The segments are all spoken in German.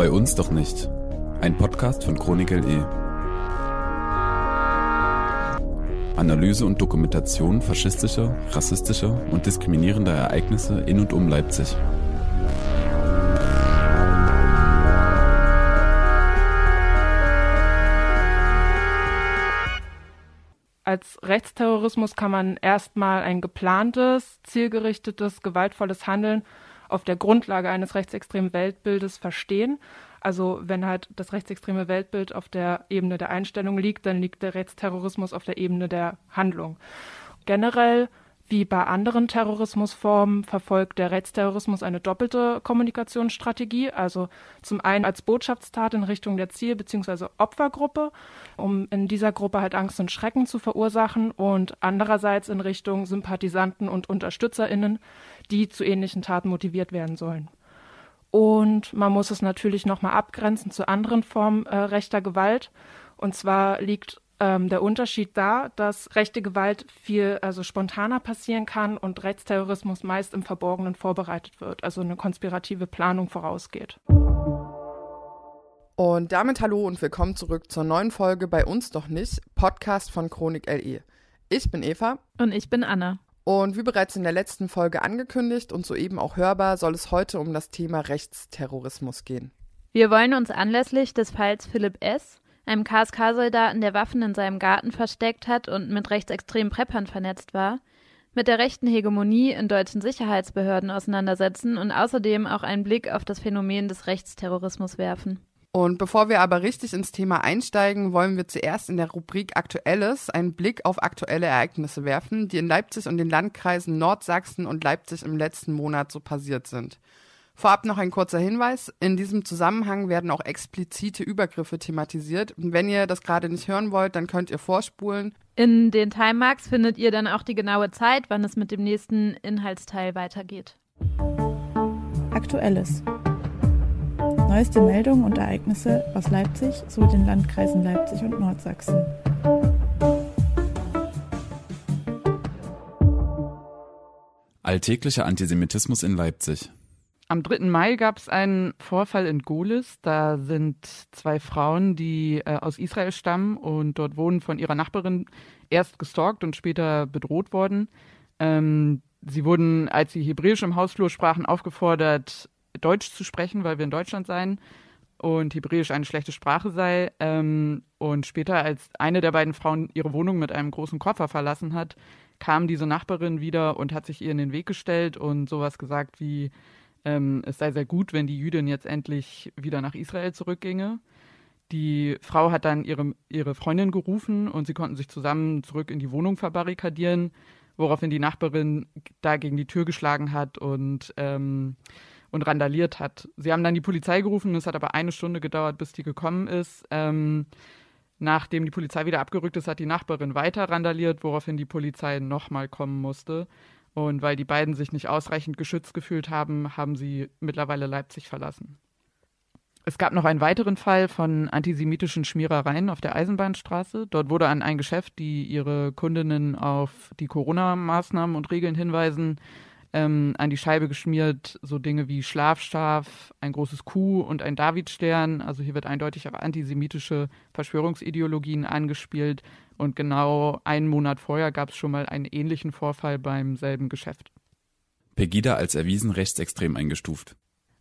Bei uns doch nicht. Ein Podcast von Chronik LE. Analyse und Dokumentation faschistischer, rassistischer und diskriminierender Ereignisse in und um Leipzig. Als Rechtsterrorismus kann man erstmal ein geplantes, zielgerichtetes, gewaltvolles Handeln auf der Grundlage eines rechtsextremen Weltbildes verstehen. Also wenn halt das rechtsextreme Weltbild auf der Ebene der Einstellung liegt, dann liegt der Rechtsterrorismus auf der Ebene der Handlung. Generell wie bei anderen Terrorismusformen verfolgt der Rechtsterrorismus eine doppelte Kommunikationsstrategie, also zum einen als Botschaftstat in Richtung der Ziel- bzw. Opfergruppe, um in dieser Gruppe halt Angst und Schrecken zu verursachen und andererseits in Richtung Sympathisanten und Unterstützerinnen, die zu ähnlichen Taten motiviert werden sollen. Und man muss es natürlich nochmal abgrenzen zu anderen Formen äh, rechter Gewalt. Und zwar liegt ähm, der Unterschied da, dass rechte Gewalt viel also spontaner passieren kann und Rechtsterrorismus meist im Verborgenen vorbereitet wird, also eine konspirative Planung vorausgeht. Und damit hallo und willkommen zurück zur neuen Folge bei uns doch nicht, Podcast von Chronik LE. Ich bin Eva. Und ich bin Anna. Und wie bereits in der letzten Folge angekündigt und soeben auch hörbar, soll es heute um das Thema Rechtsterrorismus gehen. Wir wollen uns anlässlich des Falls Philipp S., einem KSK-Soldaten, der Waffen in seinem Garten versteckt hat und mit rechtsextremen Preppern vernetzt war, mit der rechten Hegemonie in deutschen Sicherheitsbehörden auseinandersetzen und außerdem auch einen Blick auf das Phänomen des Rechtsterrorismus werfen. Und bevor wir aber richtig ins Thema einsteigen, wollen wir zuerst in der Rubrik Aktuelles einen Blick auf aktuelle Ereignisse werfen, die in Leipzig und den Landkreisen Nordsachsen und Leipzig im letzten Monat so passiert sind. Vorab noch ein kurzer Hinweis. In diesem Zusammenhang werden auch explizite Übergriffe thematisiert. Und wenn ihr das gerade nicht hören wollt, dann könnt ihr vorspulen. In den Timemarks findet ihr dann auch die genaue Zeit, wann es mit dem nächsten Inhaltsteil weitergeht. Aktuelles. Neueste Meldungen und Ereignisse aus Leipzig sowie den Landkreisen Leipzig und Nordsachsen. Alltäglicher Antisemitismus in Leipzig. Am 3. Mai gab es einen Vorfall in Golis. Da sind zwei Frauen, die äh, aus Israel stammen und dort wohnen, von ihrer Nachbarin erst gestalkt und später bedroht worden. Ähm, sie wurden, als sie Hebräisch im Hausflur sprachen, aufgefordert, Deutsch zu sprechen, weil wir in Deutschland seien und Hebräisch eine schlechte Sprache sei. Ähm, und später, als eine der beiden Frauen ihre Wohnung mit einem großen Koffer verlassen hat, kam diese Nachbarin wieder und hat sich ihr in den Weg gestellt und sowas gesagt wie, ähm, es sei sehr gut, wenn die Jüdin jetzt endlich wieder nach Israel zurückginge. Die Frau hat dann ihre, ihre Freundin gerufen und sie konnten sich zusammen zurück in die Wohnung verbarrikadieren, woraufhin die Nachbarin da gegen die Tür geschlagen hat und ähm, und randaliert hat. Sie haben dann die Polizei gerufen, es hat aber eine Stunde gedauert, bis die gekommen ist. Ähm, nachdem die Polizei wieder abgerückt ist, hat die Nachbarin weiter randaliert, woraufhin die Polizei nochmal kommen musste. Und weil die beiden sich nicht ausreichend geschützt gefühlt haben, haben sie mittlerweile Leipzig verlassen. Es gab noch einen weiteren Fall von antisemitischen Schmierereien auf der Eisenbahnstraße. Dort wurde an ein Geschäft, die ihre Kundinnen auf die Corona-Maßnahmen und Regeln hinweisen, ähm, an die Scheibe geschmiert, so Dinge wie Schlafschaf, ein großes Kuh und ein Davidstern. Also hier wird eindeutig auf antisemitische Verschwörungsideologien angespielt. Und genau einen Monat vorher gab es schon mal einen ähnlichen Vorfall beim selben Geschäft. Pegida als erwiesen rechtsextrem eingestuft.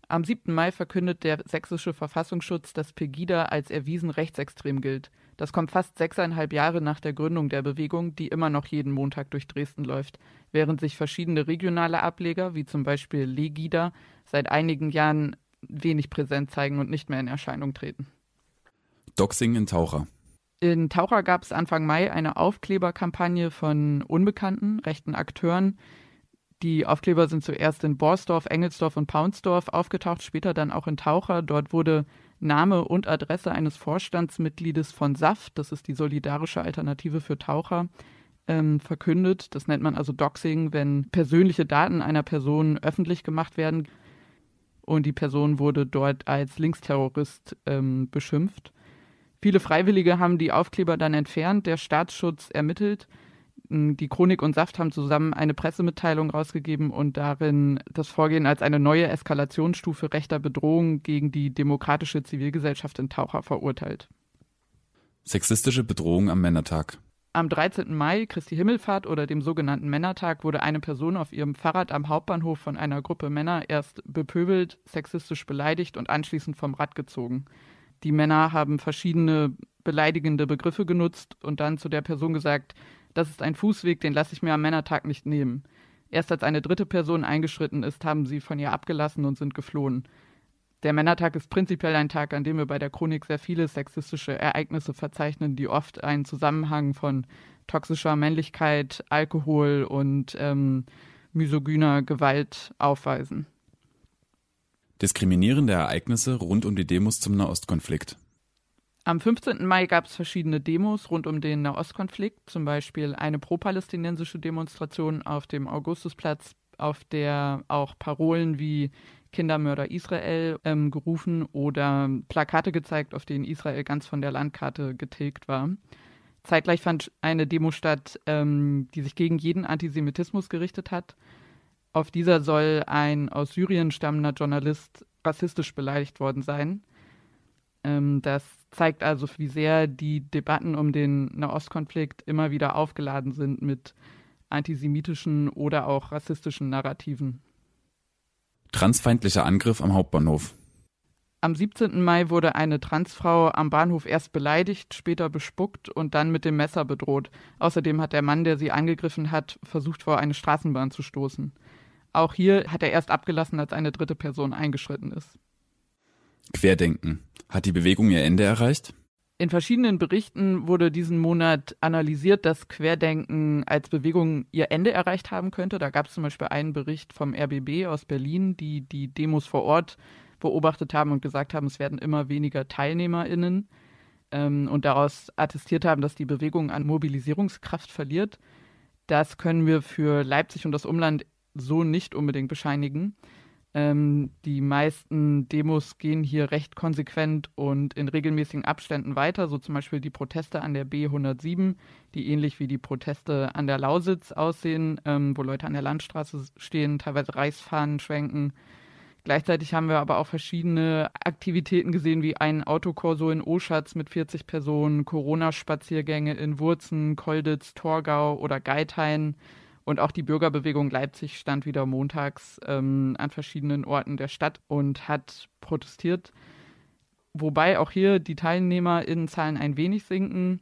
Am 7. Mai verkündet der sächsische Verfassungsschutz, dass Pegida als erwiesen rechtsextrem gilt. Das kommt fast sechseinhalb Jahre nach der Gründung der Bewegung, die immer noch jeden Montag durch Dresden läuft, während sich verschiedene regionale Ableger, wie zum Beispiel Legida, seit einigen Jahren wenig präsent zeigen und nicht mehr in Erscheinung treten. Doxing in Taucher. In Taucher gab es Anfang Mai eine Aufkleberkampagne von unbekannten rechten Akteuren. Die Aufkleber sind zuerst in Borsdorf, Engelsdorf und Paunsdorf aufgetaucht, später dann auch in Taucher. Dort wurde Name und Adresse eines Vorstandsmitgliedes von SAF, das ist die solidarische Alternative für Taucher, ähm, verkündet. Das nennt man also Doxing, wenn persönliche Daten einer Person öffentlich gemacht werden. Und die Person wurde dort als Linksterrorist ähm, beschimpft. Viele Freiwillige haben die Aufkleber dann entfernt, der Staatsschutz ermittelt. Die Chronik und Saft haben zusammen eine Pressemitteilung rausgegeben und darin das Vorgehen als eine neue Eskalationsstufe rechter Bedrohung gegen die demokratische Zivilgesellschaft in Taucher verurteilt. Sexistische Bedrohung am Männertag. Am 13. Mai, Christi Himmelfahrt oder dem sogenannten Männertag, wurde eine Person auf ihrem Fahrrad am Hauptbahnhof von einer Gruppe Männer erst bepöbelt, sexistisch beleidigt und anschließend vom Rad gezogen. Die Männer haben verschiedene beleidigende Begriffe genutzt und dann zu der Person gesagt, das ist ein Fußweg, den lasse ich mir am Männertag nicht nehmen. Erst als eine dritte Person eingeschritten ist, haben sie von ihr abgelassen und sind geflohen. Der Männertag ist prinzipiell ein Tag, an dem wir bei der Chronik sehr viele sexistische Ereignisse verzeichnen, die oft einen Zusammenhang von toxischer Männlichkeit, Alkohol und ähm, misogyner Gewalt aufweisen. Diskriminierende Ereignisse rund um die Demos zum Nahostkonflikt. Am 15. Mai gab es verschiedene Demos rund um den Nahostkonflikt, zum Beispiel eine pro-palästinensische Demonstration auf dem Augustusplatz, auf der auch Parolen wie Kindermörder Israel ähm, gerufen oder Plakate gezeigt, auf denen Israel ganz von der Landkarte getilgt war. Zeitgleich fand eine Demo statt, ähm, die sich gegen jeden Antisemitismus gerichtet hat. Auf dieser soll ein aus Syrien stammender Journalist rassistisch beleidigt worden sein. Ähm, das zeigt also, wie sehr die Debatten um den Nahostkonflikt immer wieder aufgeladen sind mit antisemitischen oder auch rassistischen Narrativen. Transfeindlicher Angriff am Hauptbahnhof. Am 17. Mai wurde eine Transfrau am Bahnhof erst beleidigt, später bespuckt und dann mit dem Messer bedroht. Außerdem hat der Mann, der sie angegriffen hat, versucht, vor eine Straßenbahn zu stoßen. Auch hier hat er erst abgelassen, als eine dritte Person eingeschritten ist. Querdenken. Hat die Bewegung ihr Ende erreicht? In verschiedenen Berichten wurde diesen Monat analysiert, dass Querdenken als Bewegung ihr Ende erreicht haben könnte. Da gab es zum Beispiel einen Bericht vom RBB aus Berlin, die die Demos vor Ort beobachtet haben und gesagt haben, es werden immer weniger TeilnehmerInnen ähm, und daraus attestiert haben, dass die Bewegung an Mobilisierungskraft verliert. Das können wir für Leipzig und das Umland so nicht unbedingt bescheinigen. Ähm, die meisten Demos gehen hier recht konsequent und in regelmäßigen Abständen weiter, so zum Beispiel die Proteste an der B107, die ähnlich wie die Proteste an der Lausitz aussehen, ähm, wo Leute an der Landstraße stehen, teilweise Reichsfahnen schwenken. Gleichzeitig haben wir aber auch verschiedene Aktivitäten gesehen, wie ein Autokorso in Oschatz mit 40 Personen, Corona-Spaziergänge in Wurzen, Kolditz, Torgau oder Geithain. Und auch die Bürgerbewegung Leipzig stand wieder montags ähm, an verschiedenen Orten der Stadt und hat protestiert. Wobei auch hier die Teilnehmerinnenzahlen ein wenig sinken.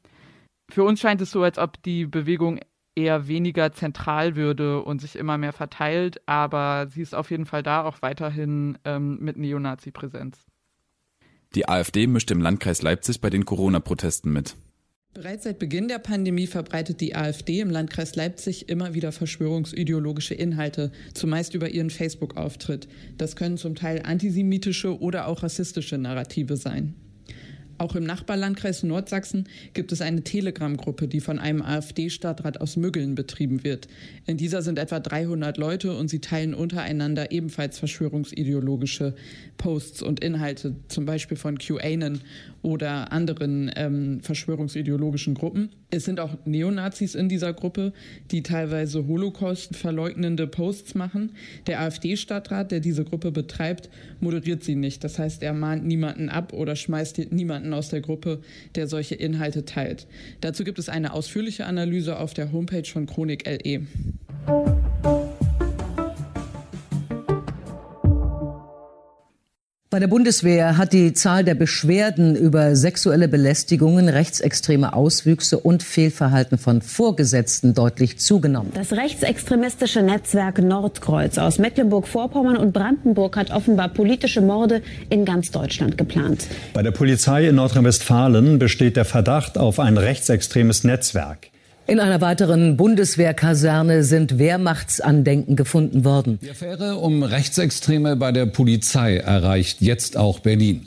Für uns scheint es so, als ob die Bewegung eher weniger zentral würde und sich immer mehr verteilt, aber sie ist auf jeden Fall da, auch weiterhin ähm, mit Neonazi-Präsenz. Die AfD mischt im Landkreis Leipzig bei den Corona-Protesten mit. Bereits seit Beginn der Pandemie verbreitet die AfD im Landkreis Leipzig immer wieder verschwörungsideologische Inhalte, zumeist über ihren Facebook-Auftritt. Das können zum Teil antisemitische oder auch rassistische Narrative sein. Auch im Nachbarlandkreis Nordsachsen gibt es eine Telegram-Gruppe, die von einem AfD-Stadtrat aus Müggeln betrieben wird. In dieser sind etwa 300 Leute und sie teilen untereinander ebenfalls verschwörungsideologische Posts und Inhalte, zum Beispiel von QAnon oder anderen ähm, verschwörungsideologischen Gruppen. Es sind auch Neonazis in dieser Gruppe, die teilweise Holocaust verleugnende Posts machen. Der AfD-Stadtrat, der diese Gruppe betreibt, moderiert sie nicht. Das heißt, er mahnt niemanden ab oder schmeißt niemanden aus der Gruppe, der solche Inhalte teilt. Dazu gibt es eine ausführliche Analyse auf der Homepage von Chronik LE. Bei der Bundeswehr hat die Zahl der Beschwerden über sexuelle Belästigungen, rechtsextreme Auswüchse und Fehlverhalten von Vorgesetzten deutlich zugenommen. Das rechtsextremistische Netzwerk Nordkreuz aus Mecklenburg-Vorpommern und Brandenburg hat offenbar politische Morde in ganz Deutschland geplant. Bei der Polizei in Nordrhein-Westfalen besteht der Verdacht auf ein rechtsextremes Netzwerk. In einer weiteren Bundeswehrkaserne sind Wehrmachtsandenken gefunden worden. Die Affäre um Rechtsextreme bei der Polizei erreicht jetzt auch Berlin.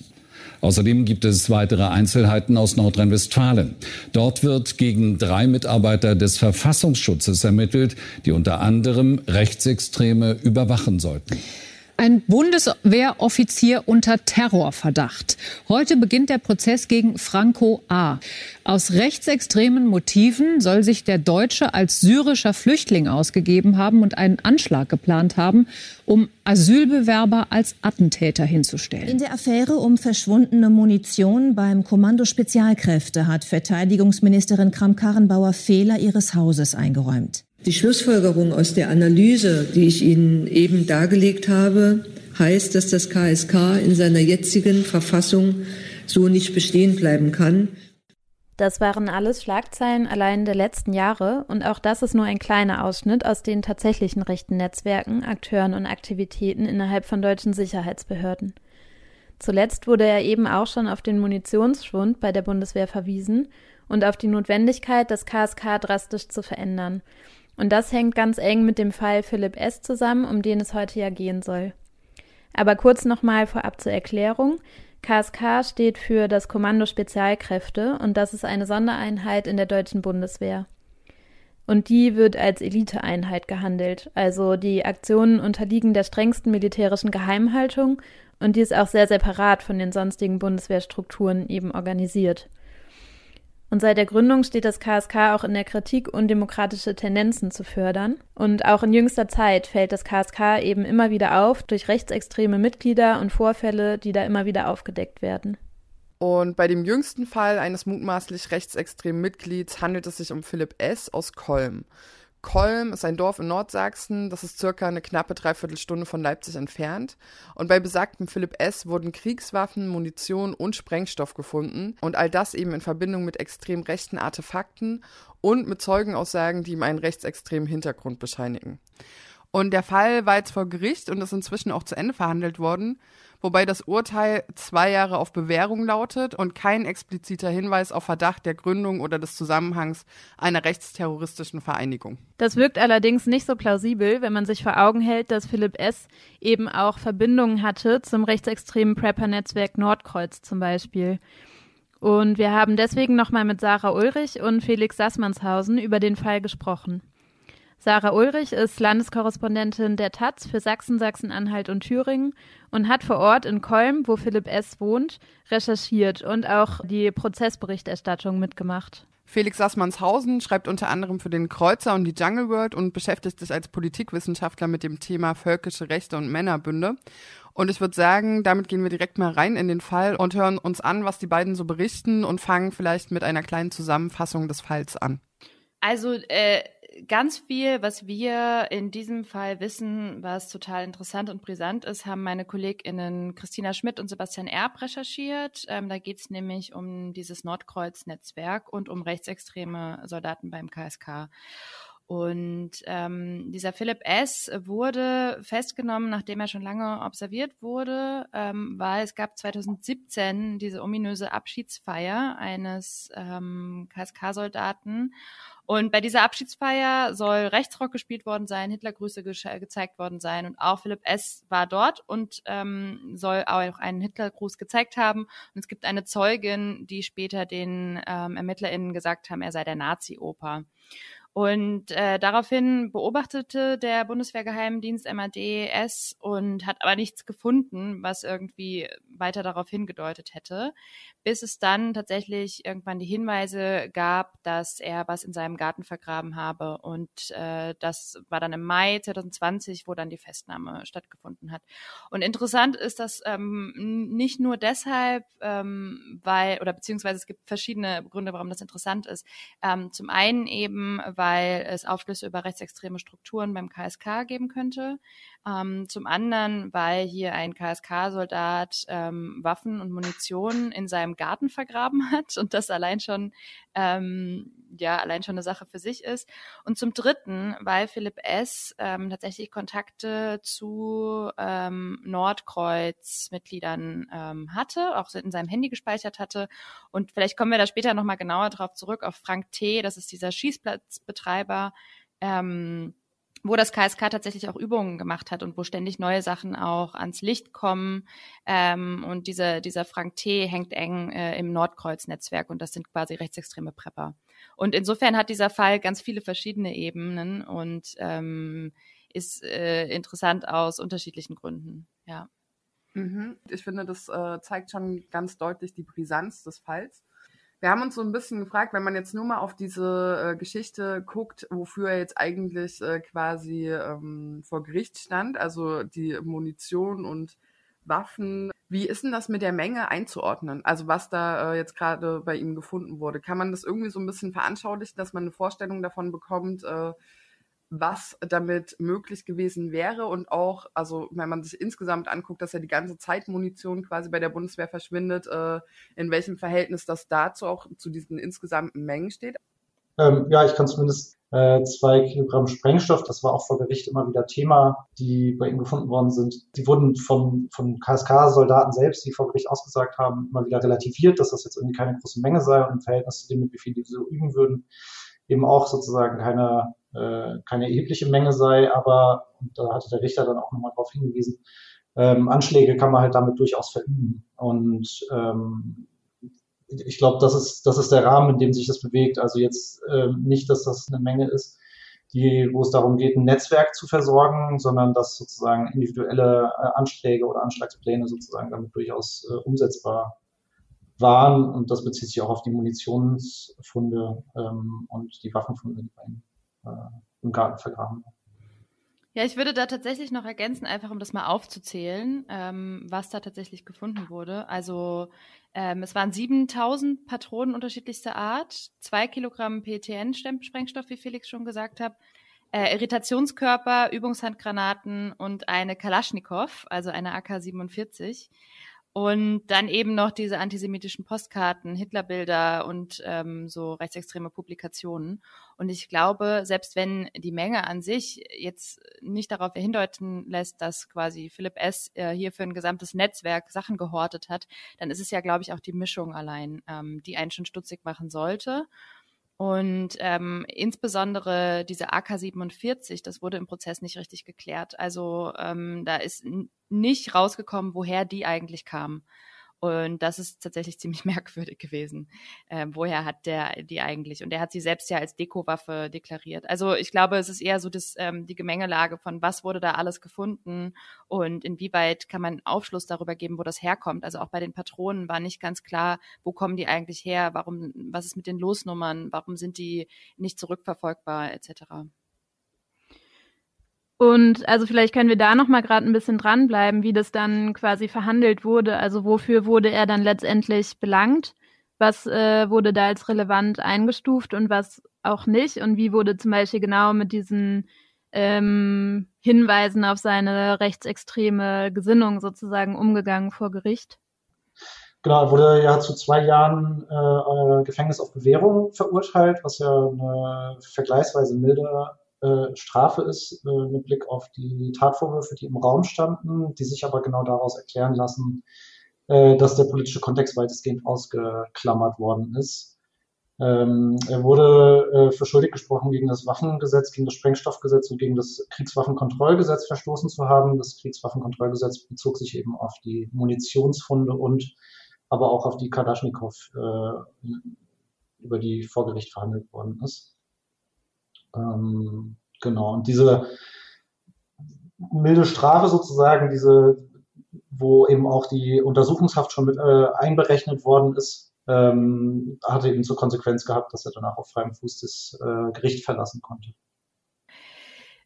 Außerdem gibt es weitere Einzelheiten aus Nordrhein-Westfalen. Dort wird gegen drei Mitarbeiter des Verfassungsschutzes ermittelt, die unter anderem Rechtsextreme überwachen sollten. Ein Bundeswehroffizier unter Terrorverdacht. Heute beginnt der Prozess gegen Franco A. Aus rechtsextremen Motiven soll sich der Deutsche als syrischer Flüchtling ausgegeben haben und einen Anschlag geplant haben, um Asylbewerber als Attentäter hinzustellen. In der Affäre um verschwundene Munition beim Kommando Spezialkräfte hat Verteidigungsministerin Kramp-Karrenbauer Fehler ihres Hauses eingeräumt. Die Schlussfolgerung aus der Analyse, die ich Ihnen eben dargelegt habe, heißt, dass das KSK in seiner jetzigen Verfassung so nicht bestehen bleiben kann. Das waren alles Schlagzeilen allein der letzten Jahre und auch das ist nur ein kleiner Ausschnitt aus den tatsächlichen rechten Netzwerken, Akteuren und Aktivitäten innerhalb von deutschen Sicherheitsbehörden. Zuletzt wurde er eben auch schon auf den Munitionsschwund bei der Bundeswehr verwiesen und auf die Notwendigkeit, das KSK drastisch zu verändern – und das hängt ganz eng mit dem Fall Philipp S. zusammen, um den es heute ja gehen soll. Aber kurz nochmal vorab zur Erklärung. KSK steht für das Kommando Spezialkräfte und das ist eine Sondereinheit in der deutschen Bundeswehr. Und die wird als Eliteeinheit gehandelt. Also die Aktionen unterliegen der strengsten militärischen Geheimhaltung und die ist auch sehr separat von den sonstigen Bundeswehrstrukturen eben organisiert. Und seit der Gründung steht das KSK auch in der Kritik, undemokratische Tendenzen zu fördern. Und auch in jüngster Zeit fällt das KSK eben immer wieder auf durch rechtsextreme Mitglieder und Vorfälle, die da immer wieder aufgedeckt werden. Und bei dem jüngsten Fall eines mutmaßlich rechtsextremen Mitglieds handelt es sich um Philipp S. aus Kolm. Kolm ist ein Dorf in Nordsachsen, das ist circa eine knappe Dreiviertelstunde von Leipzig entfernt. Und bei besagtem Philipp S. wurden Kriegswaffen, Munition und Sprengstoff gefunden. Und all das eben in Verbindung mit extrem rechten Artefakten und mit Zeugenaussagen, die ihm einen rechtsextremen Hintergrund bescheinigen. Und der Fall war jetzt vor Gericht und ist inzwischen auch zu Ende verhandelt worden wobei das Urteil zwei Jahre auf Bewährung lautet und kein expliziter Hinweis auf Verdacht der Gründung oder des Zusammenhangs einer rechtsterroristischen Vereinigung. Das wirkt allerdings nicht so plausibel, wenn man sich vor Augen hält, dass Philipp S. eben auch Verbindungen hatte zum rechtsextremen Prepper-Netzwerk Nordkreuz zum Beispiel. Und wir haben deswegen nochmal mit Sarah Ulrich und Felix Sassmannshausen über den Fall gesprochen. Sarah Ulrich ist Landeskorrespondentin der Taz für Sachsen, Sachsen-Anhalt und Thüringen und hat vor Ort in Kolm, wo Philipp S. wohnt, recherchiert und auch die Prozessberichterstattung mitgemacht. Felix Sassmannshausen schreibt unter anderem für den Kreuzer und die Jungle World und beschäftigt sich als Politikwissenschaftler mit dem Thema völkische Rechte und Männerbünde. Und ich würde sagen, damit gehen wir direkt mal rein in den Fall und hören uns an, was die beiden so berichten und fangen vielleicht mit einer kleinen Zusammenfassung des Falls an. Also äh, ganz viel, was wir in diesem Fall wissen, was total interessant und brisant ist, haben meine KollegInnen Christina Schmidt und Sebastian Erb recherchiert. Ähm, da geht es nämlich um dieses Nordkreuz-Netzwerk und um rechtsextreme Soldaten beim KSK. Und ähm, dieser Philipp S. wurde festgenommen, nachdem er schon lange observiert wurde, ähm, weil es gab 2017 diese ominöse Abschiedsfeier eines ähm, KSK-Soldaten. Und bei dieser Abschiedsfeier soll Rechtsrock gespielt worden sein, Hitlergrüße ge gezeigt worden sein und auch Philipp S. war dort und ähm, soll auch einen Hitlergruß gezeigt haben. Und es gibt eine Zeugin, die später den ähm, ErmittlerInnen gesagt haben, er sei der Nazi-Oper. Und äh, daraufhin beobachtete der Bundeswehrgeheimdienst MADS und hat aber nichts gefunden, was irgendwie weiter darauf hingedeutet hätte bis es dann tatsächlich irgendwann die Hinweise gab, dass er was in seinem Garten vergraben habe. Und äh, das war dann im Mai 2020, wo dann die Festnahme stattgefunden hat. Und interessant ist das ähm, nicht nur deshalb, ähm, weil, oder beziehungsweise es gibt verschiedene Gründe, warum das interessant ist. Ähm, zum einen eben, weil es Aufschlüsse über rechtsextreme Strukturen beim KSK geben könnte. Ähm, zum anderen, weil hier ein KSK-Soldat ähm, Waffen und Munition in seinem Garten vergraben hat und das allein schon ähm, ja allein schon eine Sache für sich ist. Und zum Dritten, weil Philipp S. Ähm, tatsächlich Kontakte zu ähm, Nordkreuz-Mitgliedern ähm, hatte, auch in seinem Handy gespeichert hatte. Und vielleicht kommen wir da später nochmal genauer drauf zurück auf Frank T., das ist dieser Schießplatzbetreiber. Ähm, wo das KSK tatsächlich auch Übungen gemacht hat und wo ständig neue Sachen auch ans Licht kommen. Ähm, und diese, dieser Frank T. hängt eng äh, im Nordkreuz-Netzwerk und das sind quasi rechtsextreme Prepper. Und insofern hat dieser Fall ganz viele verschiedene Ebenen und ähm, ist äh, interessant aus unterschiedlichen Gründen. Ja. Mhm. Ich finde, das äh, zeigt schon ganz deutlich die Brisanz des Falls. Wir haben uns so ein bisschen gefragt, wenn man jetzt nur mal auf diese äh, Geschichte guckt, wofür er jetzt eigentlich äh, quasi ähm, vor Gericht stand, also die Munition und Waffen. Wie ist denn das mit der Menge einzuordnen? Also was da äh, jetzt gerade bei ihm gefunden wurde. Kann man das irgendwie so ein bisschen veranschaulichen, dass man eine Vorstellung davon bekommt, äh, was damit möglich gewesen wäre und auch, also wenn man sich insgesamt anguckt, dass ja die ganze Zeit Munition quasi bei der Bundeswehr verschwindet, äh, in welchem Verhältnis das dazu auch zu diesen insgesamten Mengen steht? Ähm, ja, ich kann zumindest äh, zwei Kilogramm Sprengstoff, das war auch vor Gericht immer wieder Thema, die bei ihm gefunden worden sind. Die wurden von, von KSK-Soldaten selbst, die vor Gericht ausgesagt haben, immer wieder relativiert, dass das jetzt irgendwie keine große Menge sei und im Verhältnis zu dem, mit wie viel die so üben würden, eben auch sozusagen keine keine erhebliche Menge sei, aber, und da hatte der Richter dann auch nochmal darauf hingewiesen, ähm, Anschläge kann man halt damit durchaus verüben. Und ähm, ich glaube, das ist, das ist der Rahmen, in dem sich das bewegt. Also jetzt ähm, nicht, dass das eine Menge ist, die, wo es darum geht, ein Netzwerk zu versorgen, sondern dass sozusagen individuelle äh, Anschläge oder Anschlagspläne sozusagen damit durchaus äh, umsetzbar waren. Und das bezieht sich auch auf die Munitionsfunde ähm, und die Waffenfunde, die bei ihm äh, im Garten vergraben. Ja, ich würde da tatsächlich noch ergänzen, einfach um das mal aufzuzählen, ähm, was da tatsächlich gefunden wurde. Also ähm, es waren 7000 Patronen unterschiedlichster Art, zwei Kilogramm PTN-Sprengstoff, wie Felix schon gesagt hat, äh, Irritationskörper, Übungshandgranaten und eine Kalaschnikow, also eine AK-47. Und dann eben noch diese antisemitischen Postkarten, Hitlerbilder und ähm, so rechtsextreme Publikationen. Und ich glaube, selbst wenn die Menge an sich jetzt nicht darauf hindeuten lässt, dass quasi Philipp S. Äh, hier für ein gesamtes Netzwerk Sachen gehortet hat, dann ist es ja, glaube ich, auch die Mischung allein, ähm, die einen schon stutzig machen sollte. Und ähm, insbesondere diese AK-47, das wurde im Prozess nicht richtig geklärt. Also ähm, da ist nicht rausgekommen, woher die eigentlich kam. Und das ist tatsächlich ziemlich merkwürdig gewesen. Ähm, woher hat der die eigentlich? Und er hat sie selbst ja als Dekowaffe deklariert. Also ich glaube, es ist eher so das, ähm, die Gemengelage von was wurde da alles gefunden und inwieweit kann man Aufschluss darüber geben, wo das herkommt. Also auch bei den Patronen war nicht ganz klar, wo kommen die eigentlich her, warum, was ist mit den Losnummern, warum sind die nicht zurückverfolgbar, etc. Und also vielleicht können wir da noch mal gerade ein bisschen dranbleiben, wie das dann quasi verhandelt wurde. Also wofür wurde er dann letztendlich belangt? Was äh, wurde da als relevant eingestuft und was auch nicht? Und wie wurde zum Beispiel genau mit diesen ähm, Hinweisen auf seine rechtsextreme Gesinnung sozusagen umgegangen vor Gericht? Genau, wurde ja zu zwei Jahren äh, Gefängnis auf Bewährung verurteilt, was ja eine vergleichsweise milde äh, Strafe ist, äh, mit Blick auf die Tatvorwürfe, die im Raum standen, die sich aber genau daraus erklären lassen, äh, dass der politische Kontext weitestgehend ausgeklammert worden ist. Ähm, er wurde äh, für schuldig gesprochen, gegen das Waffengesetz, gegen das Sprengstoffgesetz und gegen das Kriegswaffenkontrollgesetz verstoßen zu haben. Das Kriegswaffenkontrollgesetz bezog sich eben auf die Munitionsfunde und aber auch auf die Kalaschnikow, äh, über die vor Gericht verhandelt worden ist. Ähm, genau, und diese milde Strafe sozusagen, diese, wo eben auch die Untersuchungshaft schon mit äh, einberechnet worden ist, ähm, hatte eben zur Konsequenz gehabt, dass er danach auf freiem Fuß das äh, Gericht verlassen konnte.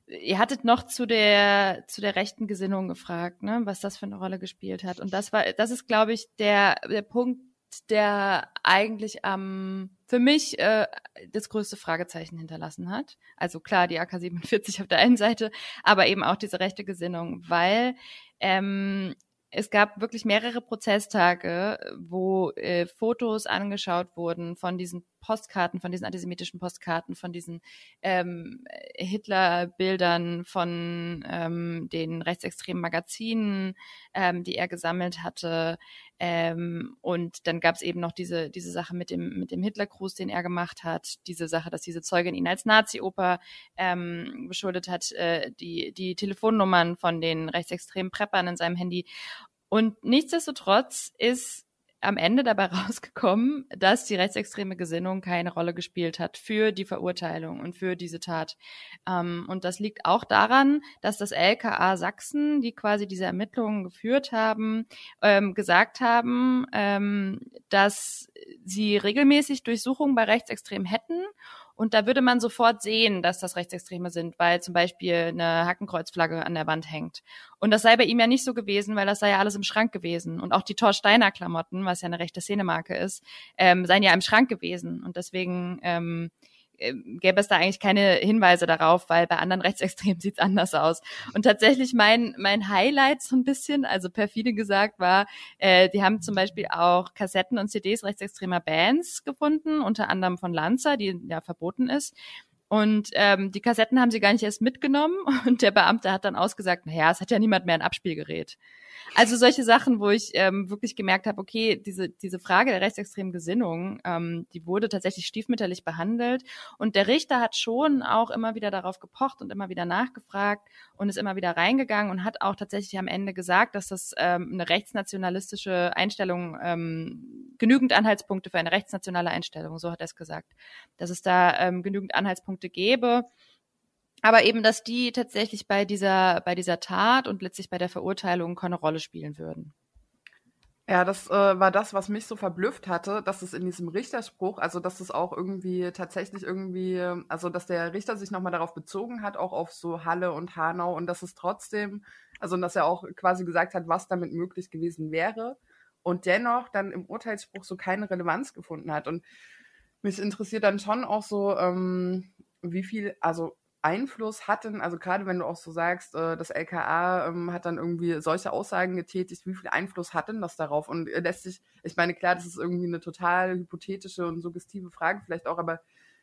Ihr hattet noch zu der zu der rechten Gesinnung gefragt, ne, was das für eine Rolle gespielt hat. Und das war, das ist, glaube ich, der der Punkt, der eigentlich am ähm, für mich äh, das größte Fragezeichen hinterlassen hat. Also klar, die AK-47 auf der einen Seite, aber eben auch diese rechte Gesinnung, weil ähm, es gab wirklich mehrere Prozesstage, wo äh, Fotos angeschaut wurden von diesen Postkarten, von diesen antisemitischen Postkarten, von diesen ähm, Hitler-Bildern, von ähm, den rechtsextremen Magazinen, ähm, die er gesammelt hatte. Ähm, und dann gab es eben noch diese, diese Sache mit dem, mit dem Hitler-Gruß, den er gemacht hat, diese Sache, dass diese Zeugin ihn als Nazi-Oper ähm, beschuldet hat, äh, die, die Telefonnummern von den rechtsextremen Preppern in seinem Handy. Und nichtsdestotrotz ist am Ende dabei rausgekommen, dass die rechtsextreme Gesinnung keine Rolle gespielt hat für die Verurteilung und für diese Tat. Ähm, und das liegt auch daran, dass das LKA Sachsen, die quasi diese Ermittlungen geführt haben, ähm, gesagt haben, ähm, dass sie regelmäßig Durchsuchungen bei Rechtsextremen hätten und da würde man sofort sehen, dass das Rechtsextreme sind, weil zum Beispiel eine Hackenkreuzflagge an der Wand hängt. Und das sei bei ihm ja nicht so gewesen, weil das sei ja alles im Schrank gewesen. Und auch die Thorsteiner Klamotten, was ja eine rechte Szenemarke ist, ähm, seien ja im Schrank gewesen. Und deswegen ähm, gäbe es da eigentlich keine Hinweise darauf, weil bei anderen Rechtsextremen sieht's anders aus. Und tatsächlich mein, mein Highlight so ein bisschen, also perfide gesagt, war, äh, die haben zum Beispiel auch Kassetten und CDs rechtsextremer Bands gefunden, unter anderem von Lanza, die ja verboten ist. Und ähm, die Kassetten haben sie gar nicht erst mitgenommen und der Beamte hat dann ausgesagt, naja, es hat ja niemand mehr ein Abspielgerät. Also solche Sachen, wo ich ähm, wirklich gemerkt habe, okay, diese, diese Frage der rechtsextremen Gesinnung, ähm, die wurde tatsächlich stiefmütterlich behandelt. Und der Richter hat schon auch immer wieder darauf gepocht und immer wieder nachgefragt und ist immer wieder reingegangen und hat auch tatsächlich am Ende gesagt, dass das ähm, eine rechtsnationalistische Einstellung, ähm, genügend Anhaltspunkte für eine rechtsnationale Einstellung, so hat er es gesagt, dass es da ähm, genügend Anhaltspunkte gäbe aber eben, dass die tatsächlich bei dieser, bei dieser Tat und letztlich bei der Verurteilung keine Rolle spielen würden. Ja, das äh, war das, was mich so verblüfft hatte, dass es in diesem Richterspruch, also dass es auch irgendwie tatsächlich irgendwie, also dass der Richter sich nochmal darauf bezogen hat, auch auf so Halle und Hanau und dass es trotzdem, also dass er auch quasi gesagt hat, was damit möglich gewesen wäre und dennoch dann im Urteilsspruch so keine Relevanz gefunden hat. Und mich interessiert dann schon auch so, ähm, wie viel, also Einfluss hatten, also gerade wenn du auch so sagst, äh, das LKA ähm, hat dann irgendwie solche Aussagen getätigt, wie viel Einfluss hat denn das darauf? Und äh, lässt sich, ich meine, klar, das ist irgendwie eine total hypothetische und suggestive Frage vielleicht auch, aber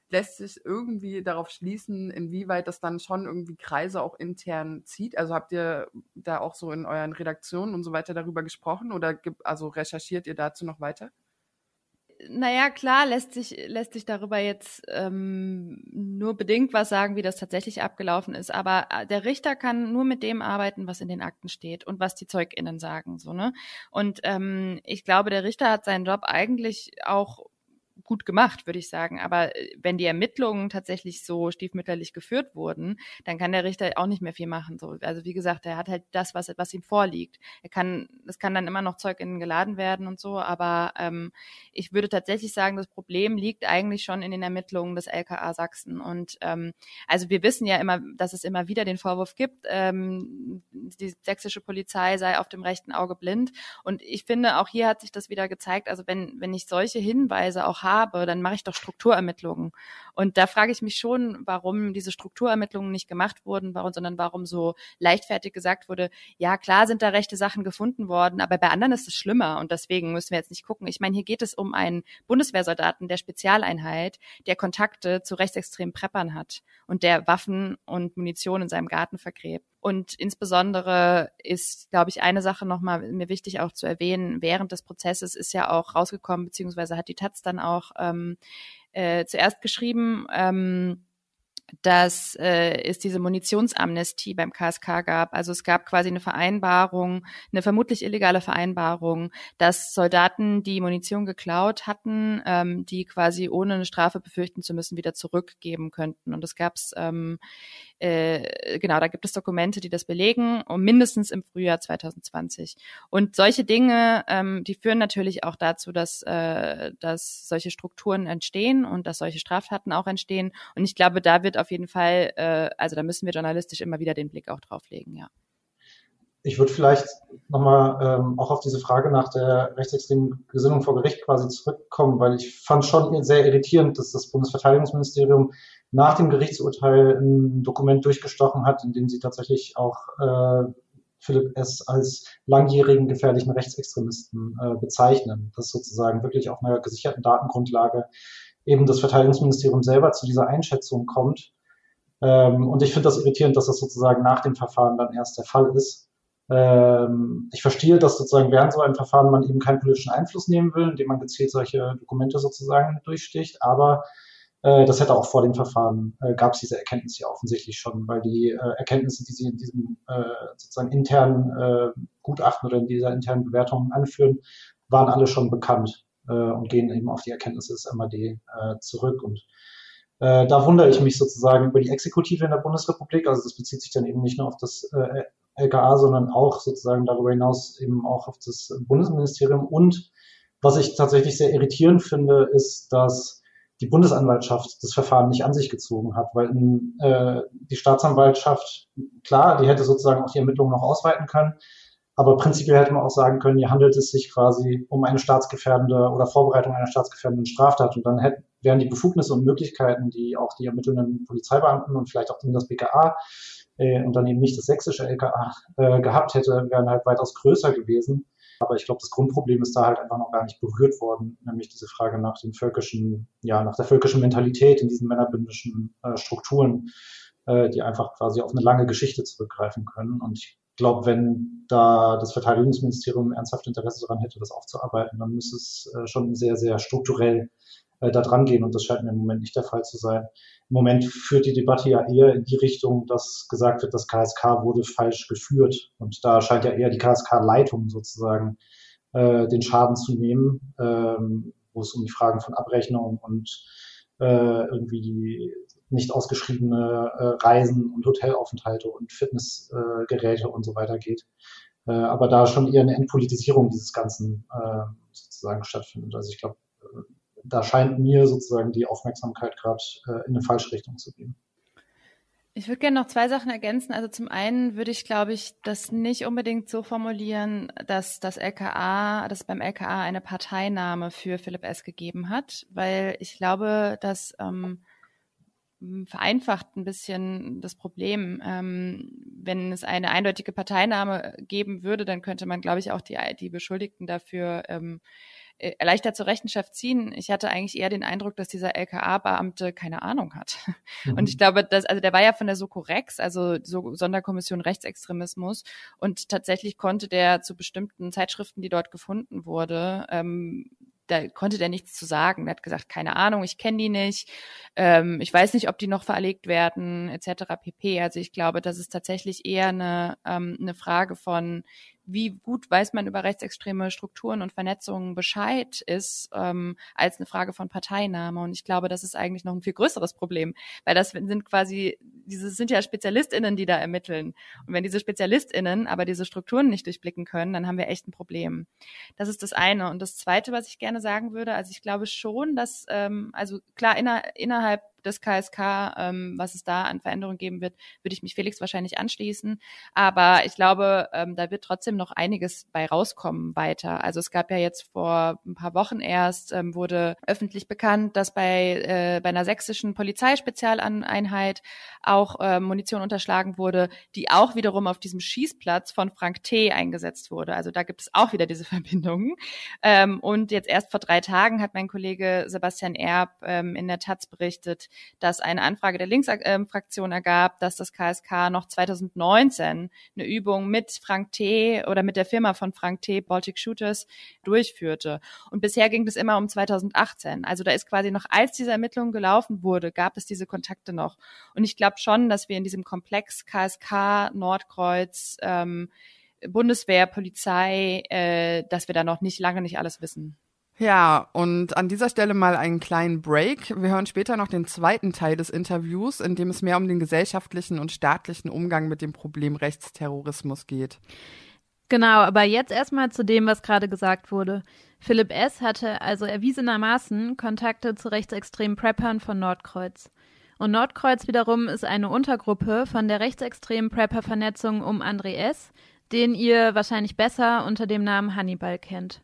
lässt sich irgendwie darauf schließen, inwieweit das dann schon irgendwie Kreise auch intern zieht? Also habt ihr da auch so in euren Redaktionen und so weiter darüber gesprochen oder also recherchiert ihr dazu noch weiter? Naja, klar, lässt sich, lässt sich darüber jetzt ähm, nur bedingt was sagen, wie das tatsächlich abgelaufen ist. Aber äh, der Richter kann nur mit dem arbeiten, was in den Akten steht und was die ZeugInnen sagen. So, ne? Und ähm, ich glaube, der Richter hat seinen Job eigentlich auch gut gemacht, würde ich sagen. Aber äh, wenn die Ermittlungen tatsächlich so stiefmütterlich geführt wurden, dann kann der Richter auch nicht mehr viel machen. So, also wie gesagt, er hat halt das, was, was ihm vorliegt. Er kann, es kann dann immer noch ZeugInnen geladen werden und so, aber ähm, ich würde tatsächlich sagen, das Problem liegt eigentlich schon in den Ermittlungen des LKA Sachsen. Und ähm, also wir wissen ja immer, dass es immer wieder den Vorwurf gibt, ähm, die sächsische Polizei sei auf dem rechten Auge blind. Und ich finde, auch hier hat sich das wieder gezeigt, also wenn, wenn ich solche Hinweise auch habe, dann mache ich doch Strukturermittlungen. Und da frage ich mich schon, warum diese Strukturermittlungen nicht gemacht wurden, warum, sondern warum so leichtfertig gesagt wurde, ja klar sind da rechte Sachen gefunden worden, aber bei anderen ist es schlimmer und deswegen müssen wir jetzt nicht gucken. Ich meine, hier geht es um einen Bundeswehrsoldaten der Spezialeinheit, der Kontakte zu rechtsextremen Preppern hat und der Waffen und Munition in seinem Garten vergräbt. Und insbesondere ist, glaube ich, eine Sache nochmal mir wichtig auch zu erwähnen. Während des Prozesses ist ja auch rausgekommen, beziehungsweise hat die Taz dann auch ähm, äh, zuerst geschrieben, ähm, dass äh, es diese Munitionsamnestie beim KSK gab. Also es gab quasi eine Vereinbarung, eine vermutlich illegale Vereinbarung, dass Soldaten, die Munition geklaut hatten, ähm, die quasi ohne eine Strafe befürchten zu müssen, wieder zurückgeben könnten. Und das gab es ähm, äh, genau, da gibt es Dokumente, die das belegen, und mindestens im Frühjahr 2020. Und solche Dinge, ähm, die führen natürlich auch dazu, dass, äh, dass solche Strukturen entstehen und dass solche Straftaten auch entstehen. Und ich glaube, da wird auf jeden Fall, äh, also da müssen wir journalistisch immer wieder den Blick auch drauf legen, ja. Ich würde vielleicht nochmal ähm, auch auf diese Frage nach der rechtsextremen Gesinnung vor Gericht quasi zurückkommen, weil ich fand schon sehr irritierend, dass das Bundesverteidigungsministerium nach dem Gerichtsurteil ein Dokument durchgestochen hat, in dem sie tatsächlich auch äh, Philipp S. als langjährigen gefährlichen Rechtsextremisten äh, bezeichnen. Das sozusagen wirklich auf einer gesicherten Datengrundlage eben das Verteidigungsministerium selber zu dieser Einschätzung kommt. Ähm, und ich finde das irritierend, dass das sozusagen nach dem Verfahren dann erst der Fall ist. Ähm, ich verstehe, dass sozusagen während so einem Verfahren man eben keinen politischen Einfluss nehmen will, indem man gezielt solche Dokumente sozusagen durchsticht, aber das hätte auch vor dem Verfahren, äh, gab es diese Erkenntnis ja offensichtlich schon, weil die äh, Erkenntnisse, die Sie in diesem äh, sozusagen internen äh, Gutachten oder in dieser internen Bewertung anführen, waren alle schon bekannt äh, und gehen eben auf die Erkenntnisse des MAD äh, zurück. Und äh, da wundere ich mich sozusagen über die Exekutive in der Bundesrepublik. Also das bezieht sich dann eben nicht nur auf das äh, LKA, sondern auch sozusagen darüber hinaus eben auch auf das Bundesministerium. Und was ich tatsächlich sehr irritierend finde, ist, dass die Bundesanwaltschaft das Verfahren nicht an sich gezogen hat, weil äh, die Staatsanwaltschaft, klar, die hätte sozusagen auch die Ermittlungen noch ausweiten können, aber prinzipiell hätte man auch sagen können, hier handelt es sich quasi um eine staatsgefährdende oder Vorbereitung einer staatsgefährdenden Straftat. Und dann hätten, wären die Befugnisse und Möglichkeiten, die auch die ermittelnden Polizeibeamten und vielleicht auch das BKA äh, und dann eben nicht das sächsische LKA äh, gehabt hätte, wären halt weitaus größer gewesen. Aber ich glaube, das Grundproblem ist da halt einfach noch gar nicht berührt worden, nämlich diese Frage nach den völkischen, ja, nach der völkischen Mentalität in diesen männerbündischen äh, Strukturen, äh, die einfach quasi auf eine lange Geschichte zurückgreifen können. Und ich glaube, wenn da das Verteidigungsministerium ernsthaft Interesse daran hätte, das aufzuarbeiten, dann müsste es äh, schon sehr, sehr strukturell äh, da dran gehen. Und das scheint mir im Moment nicht der Fall zu sein. Im Moment führt die Debatte ja eher in die Richtung, dass gesagt wird, das KSK wurde falsch geführt. Und da scheint ja eher die KSK-Leitung sozusagen äh, den Schaden zu nehmen, ähm, wo es um die Fragen von Abrechnung und äh, irgendwie nicht ausgeschriebene äh, Reisen und Hotelaufenthalte und Fitnessgeräte äh, und so weiter geht. Äh, aber da schon eher eine Entpolitisierung dieses Ganzen äh, sozusagen stattfindet. Also ich glaube, äh, da scheint mir sozusagen die Aufmerksamkeit gerade äh, in eine falsche Richtung zu gehen. Ich würde gerne noch zwei Sachen ergänzen. Also zum einen würde ich, glaube ich, das nicht unbedingt so formulieren, dass das LKA, dass beim LKA eine Parteinahme für Philipp S. gegeben hat, weil ich glaube, dass ähm, vereinfacht ein bisschen das Problem. Ähm, wenn es eine eindeutige Parteinahme geben würde, dann könnte man, glaube ich, auch die, die Beschuldigten dafür ähm, äh, leichter zur Rechenschaft ziehen. Ich hatte eigentlich eher den Eindruck, dass dieser LKA-Beamte keine Ahnung hat. Mhm. Und ich glaube, dass, also der war ja von der Sokorex, also so Sonderkommission Rechtsextremismus, und tatsächlich konnte der zu bestimmten Zeitschriften, die dort gefunden wurde, ähm, da konnte der nichts zu sagen. Der hat gesagt, keine Ahnung, ich kenne die nicht, ähm, ich weiß nicht, ob die noch verlegt werden, etc. pp. Also ich glaube, das ist tatsächlich eher eine, ähm, eine Frage von, wie gut weiß man über rechtsextreme Strukturen und Vernetzungen Bescheid ist, ähm, als eine Frage von Parteinahme. Und ich glaube, das ist eigentlich noch ein viel größeres Problem, weil das sind quasi, diese sind ja SpezialistInnen, die da ermitteln. Und wenn diese SpezialistInnen aber diese Strukturen nicht durchblicken können, dann haben wir echt ein Problem. Das ist das eine. Und das zweite, was ich gerne sagen würde, also ich glaube schon, dass, ähm, also klar, inner, innerhalb des KSK, ähm, was es da an Veränderungen geben wird, würde ich mich Felix wahrscheinlich anschließen. Aber ich glaube, ähm, da wird trotzdem noch einiges bei rauskommen weiter. Also es gab ja jetzt vor ein paar Wochen erst, ähm, wurde öffentlich bekannt, dass bei, äh, bei einer sächsischen Polizeispezialeinheit auch äh, Munition unterschlagen wurde, die auch wiederum auf diesem Schießplatz von Frank T. eingesetzt wurde. Also da gibt es auch wieder diese Verbindungen. Ähm, und jetzt erst vor drei Tagen hat mein Kollege Sebastian Erb ähm, in der Taz berichtet, dass eine Anfrage der Linksfraktion ergab, dass das KSK noch 2019 eine Übung mit Frank T. oder mit der Firma von Frank T. Baltic Shooters durchführte. Und bisher ging es immer um 2018. Also da ist quasi noch, als diese Ermittlung gelaufen wurde, gab es diese Kontakte noch. Und ich glaube schon, dass wir in diesem Komplex KSK, Nordkreuz, ähm, Bundeswehr, Polizei, äh, dass wir da noch nicht lange nicht alles wissen. Ja, und an dieser Stelle mal einen kleinen Break. Wir hören später noch den zweiten Teil des Interviews, in dem es mehr um den gesellschaftlichen und staatlichen Umgang mit dem Problem Rechtsterrorismus geht. Genau, aber jetzt erstmal zu dem, was gerade gesagt wurde. Philipp S. hatte also erwiesenermaßen Kontakte zu rechtsextremen Preppern von Nordkreuz. Und Nordkreuz wiederum ist eine Untergruppe von der rechtsextremen Prepper-Vernetzung um André S., den ihr wahrscheinlich besser unter dem Namen Hannibal kennt.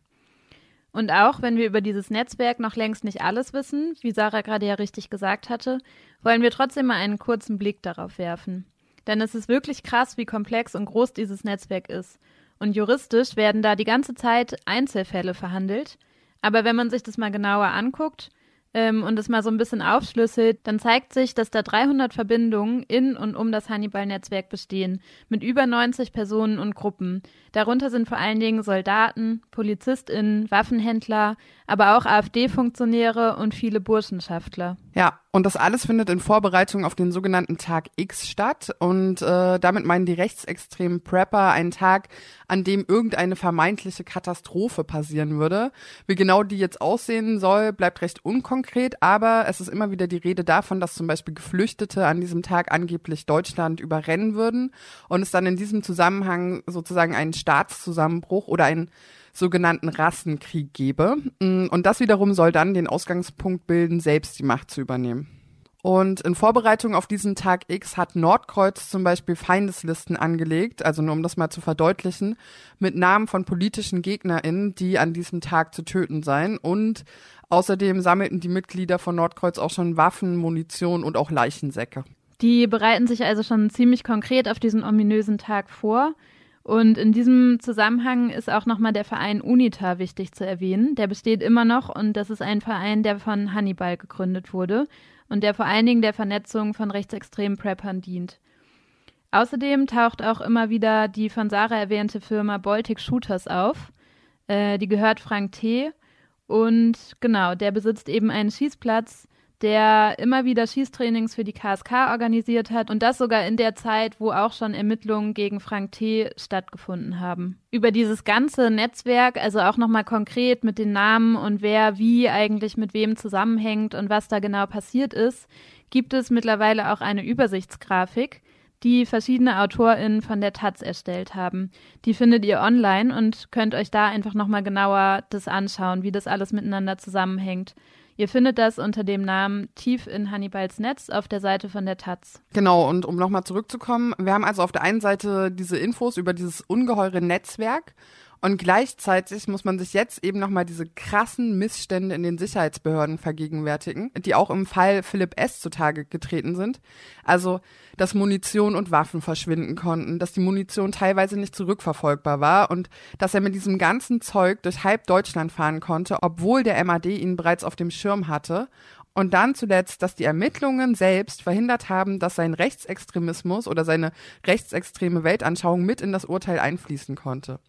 Und auch wenn wir über dieses Netzwerk noch längst nicht alles wissen, wie Sarah gerade ja richtig gesagt hatte, wollen wir trotzdem mal einen kurzen Blick darauf werfen. Denn es ist wirklich krass, wie komplex und groß dieses Netzwerk ist. Und juristisch werden da die ganze Zeit Einzelfälle verhandelt. Aber wenn man sich das mal genauer anguckt, ähm, und es mal so ein bisschen aufschlüsselt, dann zeigt sich, dass da 300 Verbindungen in und um das Hannibal-Netzwerk bestehen, mit über 90 Personen und Gruppen. Darunter sind vor allen Dingen Soldaten, PolizistInnen, Waffenhändler, aber auch AfD-Funktionäre und viele Burschenschaftler. Ja, und das alles findet in Vorbereitung auf den sogenannten Tag X statt. Und äh, damit meinen die rechtsextremen Prepper einen Tag, an dem irgendeine vermeintliche Katastrophe passieren würde. Wie genau die jetzt aussehen soll, bleibt recht unkonkret, aber es ist immer wieder die Rede davon, dass zum Beispiel Geflüchtete an diesem Tag angeblich Deutschland überrennen würden und es dann in diesem Zusammenhang sozusagen einen Staatszusammenbruch oder einen sogenannten Rassenkrieg gebe. Mm, und das wiederum soll dann den Ausgangspunkt bilden, selbst die Macht zu übernehmen. Und in Vorbereitung auf diesen Tag X hat Nordkreuz zum Beispiel Feindeslisten angelegt, also nur um das mal zu verdeutlichen, mit Namen von politischen GegnerInnen, die an diesem Tag zu töten seien. Und außerdem sammelten die Mitglieder von Nordkreuz auch schon Waffen, Munition und auch Leichensäcke. Die bereiten sich also schon ziemlich konkret auf diesen ominösen Tag vor. Und in diesem Zusammenhang ist auch nochmal der Verein UNITA wichtig zu erwähnen. Der besteht immer noch und das ist ein Verein, der von Hannibal gegründet wurde und der vor allen Dingen der Vernetzung von rechtsextremen Preppern dient. Außerdem taucht auch immer wieder die von Sarah erwähnte Firma Baltic Shooters auf. Äh, die gehört Frank T. Und genau, der besitzt eben einen Schießplatz der immer wieder Schießtrainings für die KSK organisiert hat und das sogar in der Zeit, wo auch schon Ermittlungen gegen Frank T. stattgefunden haben. Über dieses ganze Netzwerk, also auch nochmal konkret mit den Namen und wer wie eigentlich mit wem zusammenhängt und was da genau passiert ist, gibt es mittlerweile auch eine Übersichtsgrafik, die verschiedene AutorInnen von der Taz erstellt haben. Die findet ihr online und könnt euch da einfach nochmal genauer das anschauen, wie das alles miteinander zusammenhängt. Ihr findet das unter dem Namen Tief in Hannibals Netz auf der Seite von der Taz. Genau, und um nochmal zurückzukommen, wir haben also auf der einen Seite diese Infos über dieses ungeheure Netzwerk und gleichzeitig muss man sich jetzt eben nochmal diese krassen Missstände in den Sicherheitsbehörden vergegenwärtigen, die auch im Fall Philipp S. zutage getreten sind. Also, dass Munition und Waffen verschwinden konnten, dass die Munition teilweise nicht zurückverfolgbar war und dass er mit diesem ganzen Zeug durch halb Deutschland fahren konnte, obwohl der MAD ihn bereits auf dem Schirm hatte und dann zuletzt, dass die Ermittlungen selbst verhindert haben, dass sein Rechtsextremismus oder seine rechtsextreme Weltanschauung mit in das Urteil einfließen konnte.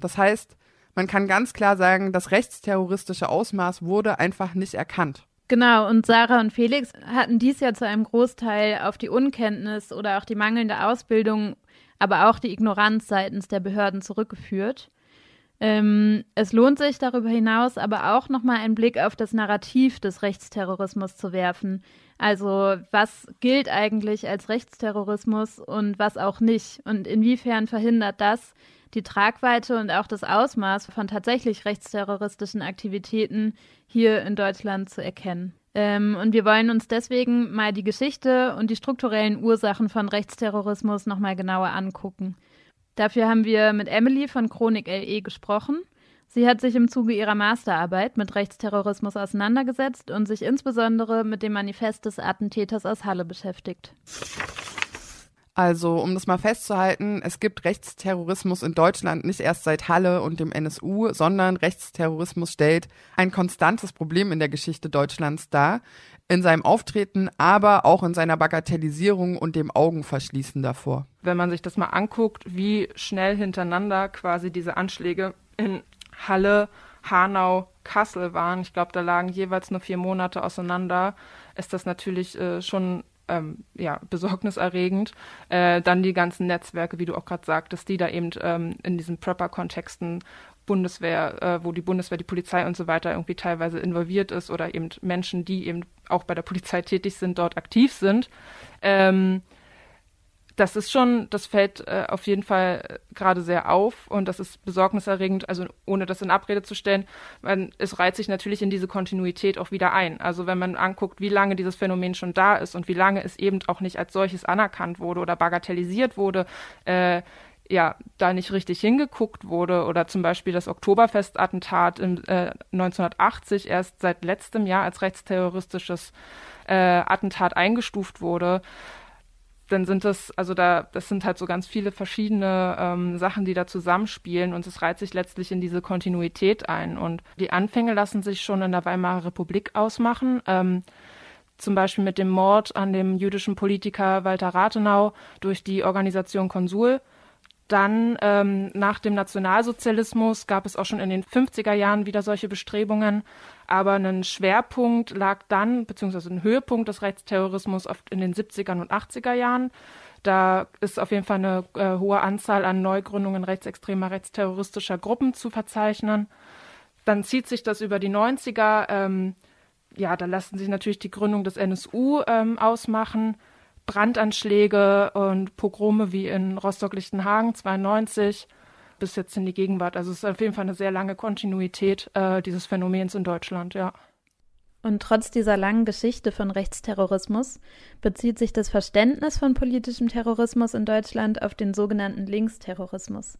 Das heißt, man kann ganz klar sagen, das rechtsterroristische Ausmaß wurde einfach nicht erkannt. Genau, und Sarah und Felix hatten dies ja zu einem Großteil auf die Unkenntnis oder auch die mangelnde Ausbildung, aber auch die Ignoranz seitens der Behörden zurückgeführt. Ähm, es lohnt sich darüber hinaus aber auch nochmal einen Blick auf das Narrativ des Rechtsterrorismus zu werfen. Also was gilt eigentlich als Rechtsterrorismus und was auch nicht? Und inwiefern verhindert das die Tragweite und auch das Ausmaß von tatsächlich rechtsterroristischen Aktivitäten hier in Deutschland zu erkennen? Ähm, und wir wollen uns deswegen mal die Geschichte und die strukturellen Ursachen von Rechtsterrorismus nochmal genauer angucken. Dafür haben wir mit Emily von Chronik LE gesprochen. Sie hat sich im Zuge ihrer Masterarbeit mit Rechtsterrorismus auseinandergesetzt und sich insbesondere mit dem Manifest des Attentäters aus Halle beschäftigt. Also, um das mal festzuhalten, es gibt Rechtsterrorismus in Deutschland nicht erst seit Halle und dem NSU, sondern Rechtsterrorismus stellt ein konstantes Problem in der Geschichte Deutschlands dar, in seinem Auftreten, aber auch in seiner Bagatellisierung und dem Augenverschließen davor. Wenn man sich das mal anguckt, wie schnell hintereinander quasi diese Anschläge in Halle, Hanau, Kassel waren, ich glaube, da lagen jeweils nur vier Monate auseinander, ist das natürlich äh, schon ähm, ja, besorgniserregend. Äh, dann die ganzen Netzwerke, wie du auch gerade sagtest, die da eben ähm, in diesen Prepper-Kontexten Bundeswehr, äh, wo die Bundeswehr, die Polizei und so weiter irgendwie teilweise involviert ist oder eben Menschen, die eben auch bei der Polizei tätig sind, dort aktiv sind. Ähm, das ist schon, das fällt äh, auf jeden Fall äh, gerade sehr auf und das ist besorgniserregend, also ohne das in Abrede zu stellen, man, es reiht sich natürlich in diese Kontinuität auch wieder ein. Also wenn man anguckt, wie lange dieses Phänomen schon da ist und wie lange es eben auch nicht als solches anerkannt wurde oder bagatellisiert wurde, äh, ja, da nicht richtig hingeguckt wurde oder zum Beispiel das Oktoberfestattentat im, äh, 1980 erst seit letztem Jahr als rechtsterroristisches äh, Attentat eingestuft wurde, dann sind das, also da, das sind halt so ganz viele verschiedene ähm, Sachen, die da zusammenspielen und es reiht sich letztlich in diese Kontinuität ein. Und die Anfänge lassen sich schon in der Weimarer Republik ausmachen. Ähm, zum Beispiel mit dem Mord an dem jüdischen Politiker Walter Rathenau durch die Organisation Konsul Dann ähm, nach dem Nationalsozialismus gab es auch schon in den 50er Jahren wieder solche Bestrebungen. Aber ein Schwerpunkt lag dann, beziehungsweise ein Höhepunkt des Rechtsterrorismus oft in den 70er und 80er Jahren. Da ist auf jeden Fall eine äh, hohe Anzahl an Neugründungen rechtsextremer, rechtsterroristischer Gruppen zu verzeichnen. Dann zieht sich das über die 90er. Ähm, ja, da lassen sich natürlich die Gründung des NSU ähm, ausmachen. Brandanschläge und Pogrome wie in Rostock-Lichtenhagen 92 bis jetzt in die Gegenwart. Also es ist auf jeden Fall eine sehr lange Kontinuität äh, dieses Phänomens in Deutschland, ja. Und trotz dieser langen Geschichte von Rechtsterrorismus bezieht sich das Verständnis von politischem Terrorismus in Deutschland auf den sogenannten Linksterrorismus.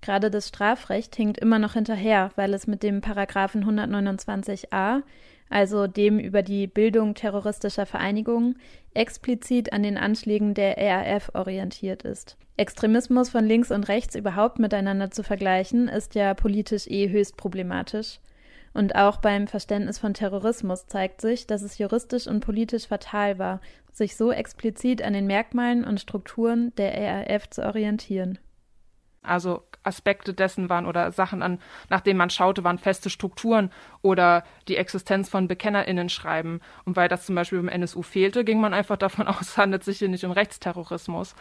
Gerade das Strafrecht hinkt immer noch hinterher, weil es mit dem Paragraphen 129a also dem über die Bildung terroristischer Vereinigungen, explizit an den Anschlägen der RAF orientiert ist. Extremismus von links und rechts überhaupt miteinander zu vergleichen, ist ja politisch eh höchst problematisch. Und auch beim Verständnis von Terrorismus zeigt sich, dass es juristisch und politisch fatal war, sich so explizit an den Merkmalen und Strukturen der RAF zu orientieren. Also Aspekte dessen waren oder Sachen an, nach denen man schaute, waren feste Strukturen oder die Existenz von BekennerInnen schreiben. Und weil das zum Beispiel im NSU fehlte, ging man einfach davon aus, es handelt sich hier nicht um Rechtsterrorismus.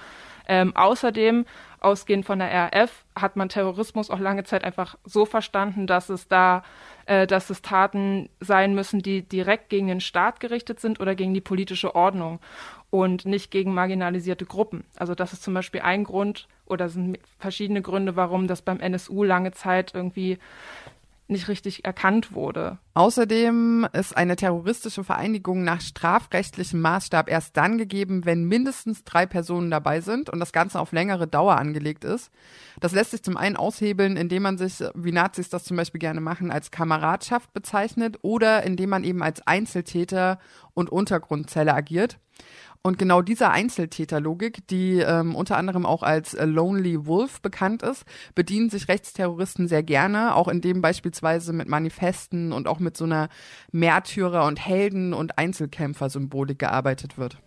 Ähm, außerdem, ausgehend von der RAF, hat man Terrorismus auch lange Zeit einfach so verstanden, dass es da, äh, dass es Taten sein müssen, die direkt gegen den Staat gerichtet sind oder gegen die politische Ordnung und nicht gegen marginalisierte Gruppen. Also das ist zum Beispiel ein Grund oder sind verschiedene Gründe, warum das beim NSU lange Zeit irgendwie nicht richtig erkannt wurde. Außerdem ist eine terroristische Vereinigung nach strafrechtlichem Maßstab erst dann gegeben, wenn mindestens drei Personen dabei sind und das Ganze auf längere Dauer angelegt ist. Das lässt sich zum einen aushebeln, indem man sich, wie Nazis das zum Beispiel gerne machen, als Kameradschaft bezeichnet oder indem man eben als Einzeltäter und Untergrundzelle agiert. Und genau dieser Einzeltäterlogik, die ähm, unter anderem auch als äh, Lonely Wolf bekannt ist, bedienen sich Rechtsterroristen sehr gerne, auch indem beispielsweise mit Manifesten und auch mit so einer Märtyrer- und Helden- und Einzelkämpfer-Symbolik gearbeitet wird.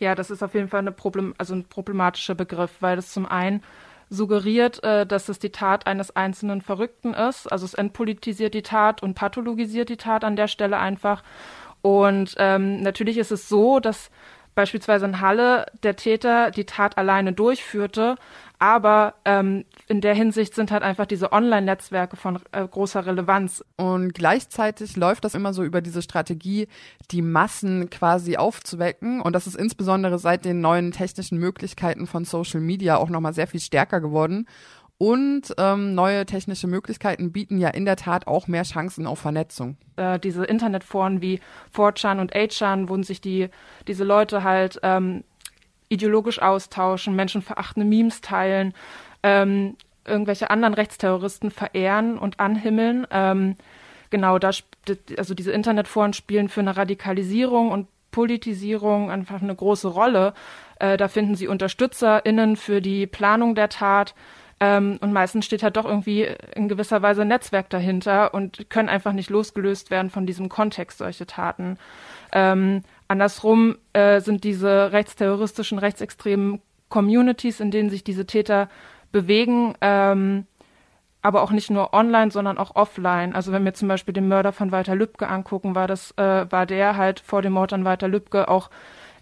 Ja, das ist auf jeden Fall eine Problem, also ein problematischer Begriff, weil das zum einen suggeriert, äh, dass es die Tat eines einzelnen Verrückten ist. Also es entpolitisiert die Tat und pathologisiert die Tat an der Stelle einfach. Und ähm, natürlich ist es so, dass beispielsweise in Halle der Täter die Tat alleine durchführte. Aber ähm, in der Hinsicht sind halt einfach diese Online-Netzwerke von äh, großer Relevanz. Und gleichzeitig läuft das immer so über diese Strategie, die Massen quasi aufzuwecken. Und das ist insbesondere seit den neuen technischen Möglichkeiten von Social Media auch nochmal sehr viel stärker geworden. Und ähm, neue technische Möglichkeiten bieten ja in der Tat auch mehr Chancen auf Vernetzung. Äh, diese Internetforen wie 4chan und 8chan, wo sich die, diese Leute halt ähm, ideologisch austauschen, menschenverachtende Memes teilen, ähm, irgendwelche anderen Rechtsterroristen verehren und anhimmeln. Ähm, genau, da, also diese Internetforen spielen für eine Radikalisierung und Politisierung einfach eine große Rolle. Äh, da finden sie UnterstützerInnen für die Planung der Tat. Ähm, und meistens steht halt doch irgendwie in gewisser Weise ein Netzwerk dahinter und können einfach nicht losgelöst werden von diesem Kontext solche Taten. Ähm, andersrum äh, sind diese rechtsterroristischen, rechtsextremen Communities, in denen sich diese Täter bewegen, ähm, aber auch nicht nur online, sondern auch offline. Also wenn wir zum Beispiel den Mörder von Walter Lübcke angucken, war das, äh, war der halt vor dem Mord an Walter Lübcke auch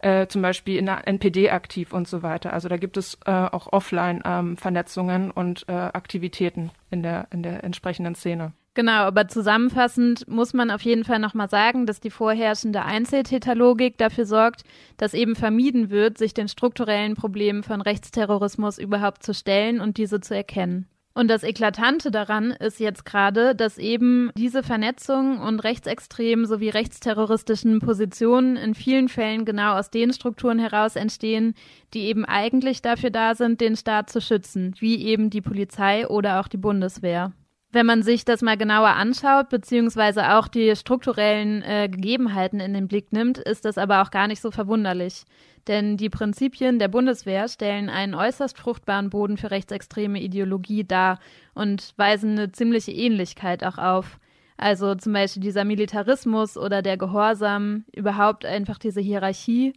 äh, zum Beispiel in der NPD aktiv und so weiter. Also da gibt es äh, auch Offline-Vernetzungen ähm, und äh, Aktivitäten in der, in der entsprechenden Szene. Genau, aber zusammenfassend muss man auf jeden Fall nochmal sagen, dass die vorherrschende Einzeltäterlogik dafür sorgt, dass eben vermieden wird, sich den strukturellen Problemen von Rechtsterrorismus überhaupt zu stellen und diese zu erkennen. Und das Eklatante daran ist jetzt gerade, dass eben diese Vernetzung und rechtsextremen sowie rechtsterroristischen Positionen in vielen Fällen genau aus den Strukturen heraus entstehen, die eben eigentlich dafür da sind, den Staat zu schützen, wie eben die Polizei oder auch die Bundeswehr. Wenn man sich das mal genauer anschaut, beziehungsweise auch die strukturellen äh, Gegebenheiten in den Blick nimmt, ist das aber auch gar nicht so verwunderlich. Denn die Prinzipien der Bundeswehr stellen einen äußerst fruchtbaren Boden für rechtsextreme Ideologie dar und weisen eine ziemliche Ähnlichkeit auch auf. Also zum Beispiel dieser Militarismus oder der Gehorsam, überhaupt einfach diese Hierarchie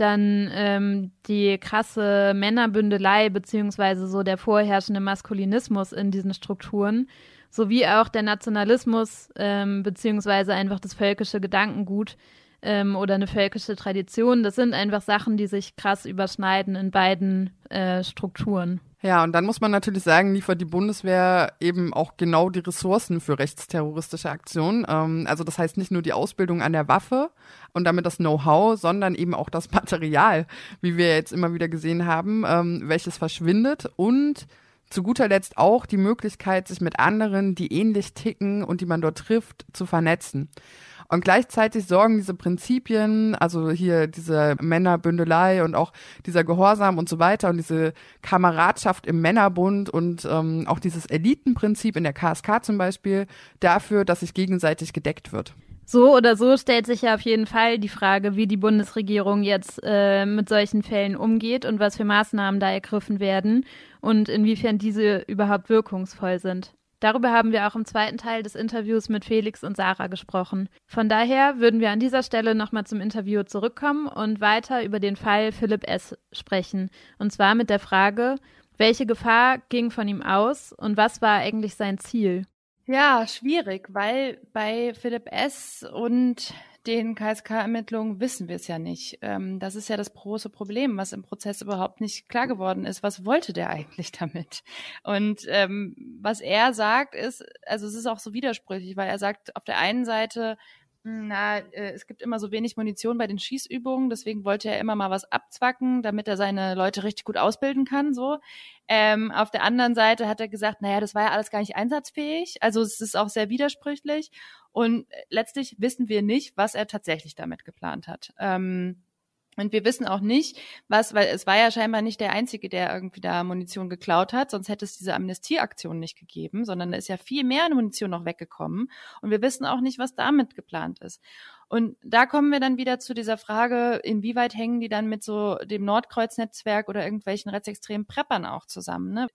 dann ähm, die krasse Männerbündelei beziehungsweise so der vorherrschende Maskulinismus in diesen Strukturen, sowie auch der Nationalismus ähm, beziehungsweise einfach das völkische Gedankengut ähm, oder eine völkische Tradition. Das sind einfach Sachen, die sich krass überschneiden in beiden äh, Strukturen. Ja, und dann muss man natürlich sagen, liefert die Bundeswehr eben auch genau die Ressourcen für rechtsterroristische Aktionen. Ähm, also das heißt nicht nur die Ausbildung an der Waffe und damit das Know-how, sondern eben auch das Material, wie wir jetzt immer wieder gesehen haben, ähm, welches verschwindet und zu guter Letzt auch die Möglichkeit, sich mit anderen, die ähnlich ticken und die man dort trifft, zu vernetzen. Und gleichzeitig sorgen diese Prinzipien, also hier diese Männerbündelei und auch dieser Gehorsam und so weiter und diese Kameradschaft im Männerbund und ähm, auch dieses Elitenprinzip in der KSK zum Beispiel dafür, dass sich gegenseitig gedeckt wird. So oder so stellt sich ja auf jeden Fall die Frage, wie die Bundesregierung jetzt äh, mit solchen Fällen umgeht und was für Maßnahmen da ergriffen werden und inwiefern diese überhaupt wirkungsvoll sind. Darüber haben wir auch im zweiten Teil des Interviews mit Felix und Sarah gesprochen. Von daher würden wir an dieser Stelle nochmal zum Interview zurückkommen und weiter über den Fall Philipp S. sprechen. Und zwar mit der Frage, welche Gefahr ging von ihm aus und was war eigentlich sein Ziel? Ja, schwierig, weil bei Philipp S. und den KSK-Ermittlungen wissen wir es ja nicht. Ähm, das ist ja das große Problem, was im Prozess überhaupt nicht klar geworden ist. Was wollte der eigentlich damit? Und ähm, was er sagt, ist, also es ist auch so widersprüchlich, weil er sagt auf der einen Seite, na, äh, es gibt immer so wenig Munition bei den Schießübungen, deswegen wollte er immer mal was abzwacken, damit er seine Leute richtig gut ausbilden kann, so. Ähm, auf der anderen Seite hat er gesagt, naja, das war ja alles gar nicht einsatzfähig, also es ist auch sehr widersprüchlich und letztlich wissen wir nicht, was er tatsächlich damit geplant hat. Ähm, und wir wissen auch nicht, was, weil es war ja scheinbar nicht der Einzige, der irgendwie da Munition geklaut hat, sonst hätte es diese Amnestieaktion nicht gegeben, sondern da ist ja viel mehr Munition noch weggekommen. Und wir wissen auch nicht, was damit geplant ist. Und da kommen wir dann wieder zu dieser Frage, inwieweit hängen die dann mit so dem Nordkreuz-Netzwerk oder irgendwelchen rechtsextremen Preppern auch zusammen. Ne?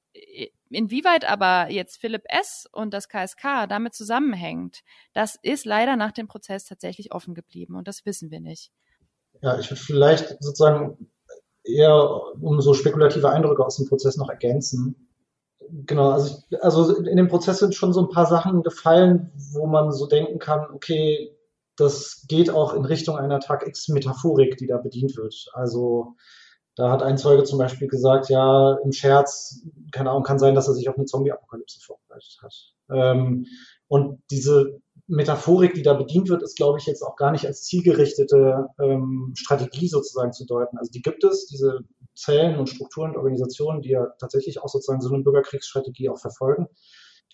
Inwieweit aber jetzt Philipp S. und das KSK damit zusammenhängt, das ist leider nach dem Prozess tatsächlich offen geblieben und das wissen wir nicht. Ja, ich würde vielleicht sozusagen eher um so spekulative Eindrücke aus dem Prozess noch ergänzen. Genau, also, ich, also in dem Prozess sind schon so ein paar Sachen gefallen, wo man so denken kann, okay, das geht auch in Richtung einer Tag X-Metaphorik, die da bedient wird. Also da hat ein Zeuge zum Beispiel gesagt, ja, im Scherz, keine Ahnung, kann sein, dass er sich auf eine Zombie-Apokalypse vorbereitet hat. Ähm, und diese Metaphorik, die da bedient wird, ist, glaube ich, jetzt auch gar nicht als zielgerichtete ähm, Strategie sozusagen zu deuten. Also die gibt es, diese Zellen und Strukturen und Organisationen, die ja tatsächlich auch sozusagen so eine Bürgerkriegsstrategie auch verfolgen.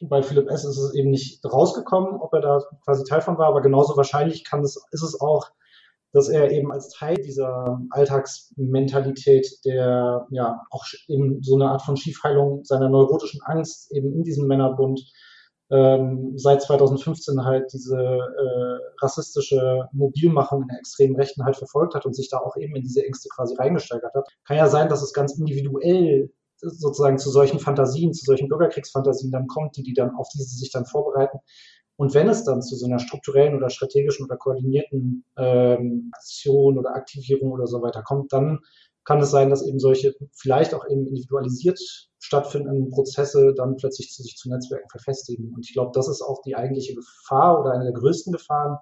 Bei Philipp S. ist es eben nicht rausgekommen, ob er da quasi Teil von war, aber genauso wahrscheinlich kann es, ist es auch, dass er eben als Teil dieser Alltagsmentalität, der ja auch eben so eine Art von Schiefheilung seiner neurotischen Angst eben in diesem Männerbund ähm, seit 2015 halt diese äh, rassistische Mobilmachung in der extremen Rechten halt verfolgt hat und sich da auch eben in diese Ängste quasi reingesteigert hat. Kann ja sein, dass es ganz individuell sozusagen zu solchen Fantasien, zu solchen Bürgerkriegsfantasien dann kommt, die die dann auf die sie sich dann vorbereiten. Und wenn es dann zu so einer strukturellen oder strategischen oder koordinierten ähm, Aktion oder Aktivierung oder so weiter kommt, dann kann es sein, dass eben solche vielleicht auch eben individualisiert stattfindenden Prozesse dann plötzlich zu sich zu Netzwerken verfestigen. Und ich glaube, das ist auch die eigentliche Gefahr oder eine der größten Gefahren,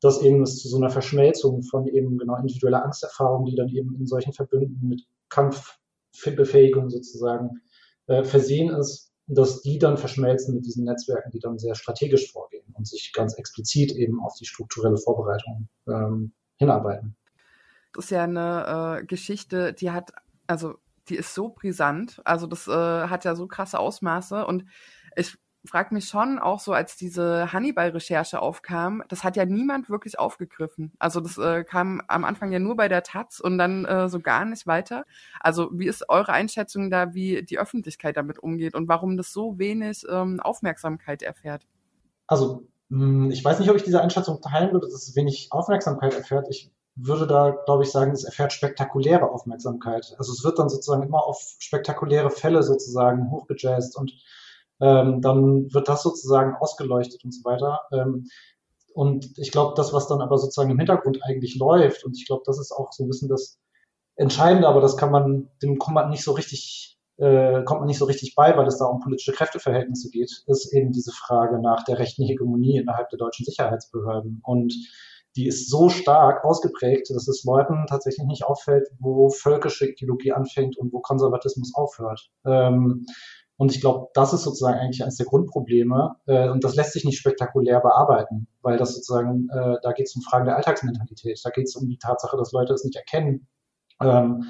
dass eben es zu so einer Verschmelzung von eben genau individueller Angsterfahrung, die dann eben in solchen Verbünden mit Kampfbefähigung sozusagen äh, versehen ist, dass die dann verschmelzen mit diesen Netzwerken, die dann sehr strategisch vorgehen und sich ganz explizit eben auf die strukturelle Vorbereitung ähm, hinarbeiten. Das ist ja eine äh, Geschichte, die hat, also die ist so brisant. Also das äh, hat ja so krasse Ausmaße. Und ich frage mich schon auch so, als diese Hannibal-Recherche aufkam, das hat ja niemand wirklich aufgegriffen. Also das äh, kam am Anfang ja nur bei der Taz und dann äh, so gar nicht weiter. Also wie ist eure Einschätzung da, wie die Öffentlichkeit damit umgeht und warum das so wenig ähm, Aufmerksamkeit erfährt? Also hm, ich weiß nicht, ob ich diese Einschätzung teilen würde, dass es wenig Aufmerksamkeit erfährt. Ich würde da, glaube ich, sagen, es erfährt spektakuläre Aufmerksamkeit. Also es wird dann sozusagen immer auf spektakuläre Fälle sozusagen hochgejazzt und ähm, dann wird das sozusagen ausgeleuchtet und so weiter. Ähm, und ich glaube, das, was dann aber sozusagen im Hintergrund eigentlich läuft, und ich glaube, das ist auch so ein bisschen das entscheidend, aber das kann man, dem kommt man nicht so richtig, äh, kommt man nicht so richtig bei, weil es da um politische Kräfteverhältnisse geht, ist eben diese Frage nach der rechten Hegemonie innerhalb der deutschen Sicherheitsbehörden. Und die ist so stark ausgeprägt, dass es Leuten tatsächlich nicht auffällt, wo völkische Ideologie anfängt und wo Konservatismus aufhört. Ähm, und ich glaube, das ist sozusagen eigentlich eines der Grundprobleme. Äh, und das lässt sich nicht spektakulär bearbeiten, weil das sozusagen, äh, da geht es um Fragen der Alltagsmentalität. Da geht es um die Tatsache, dass Leute es nicht erkennen, ähm,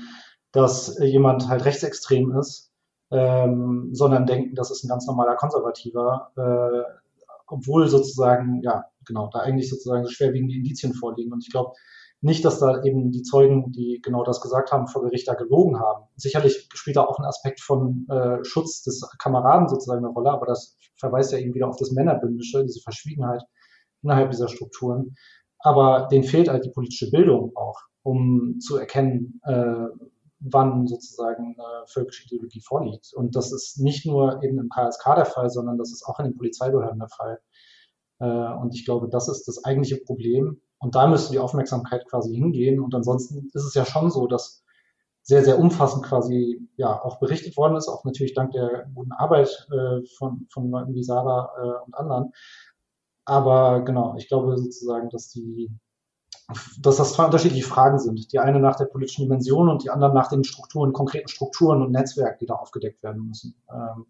dass jemand halt rechtsextrem ist, ähm, sondern denken, das ist ein ganz normaler Konservativer, äh, obwohl sozusagen, ja, genau, da eigentlich sozusagen so schwerwiegende Indizien vorliegen. Und ich glaube nicht, dass da eben die Zeugen, die genau das gesagt haben, vor Gericht da gelogen haben. Sicherlich spielt da auch ein Aspekt von äh, Schutz des Kameraden sozusagen eine Rolle, aber das verweist ja eben wieder auf das Männerbündische, diese Verschwiegenheit innerhalb dieser Strukturen. Aber denen fehlt halt die politische Bildung auch, um zu erkennen, äh, wann sozusagen äh, völkische Ideologie vorliegt. Und das ist nicht nur eben im KSK der Fall, sondern das ist auch in den Polizeibehörden der Fall. Äh, und ich glaube, das ist das eigentliche Problem. Und da müsste die Aufmerksamkeit quasi hingehen. Und ansonsten ist es ja schon so, dass sehr, sehr umfassend quasi ja auch berichtet worden ist, auch natürlich dank der guten Arbeit äh, von, von Leuten wie Sarah äh, und anderen. Aber genau, ich glaube sozusagen, dass die dass das zwei unterschiedliche Fragen sind. Die eine nach der politischen Dimension und die andere nach den Strukturen, konkreten Strukturen und Netzwerken, die da aufgedeckt werden müssen. Ähm,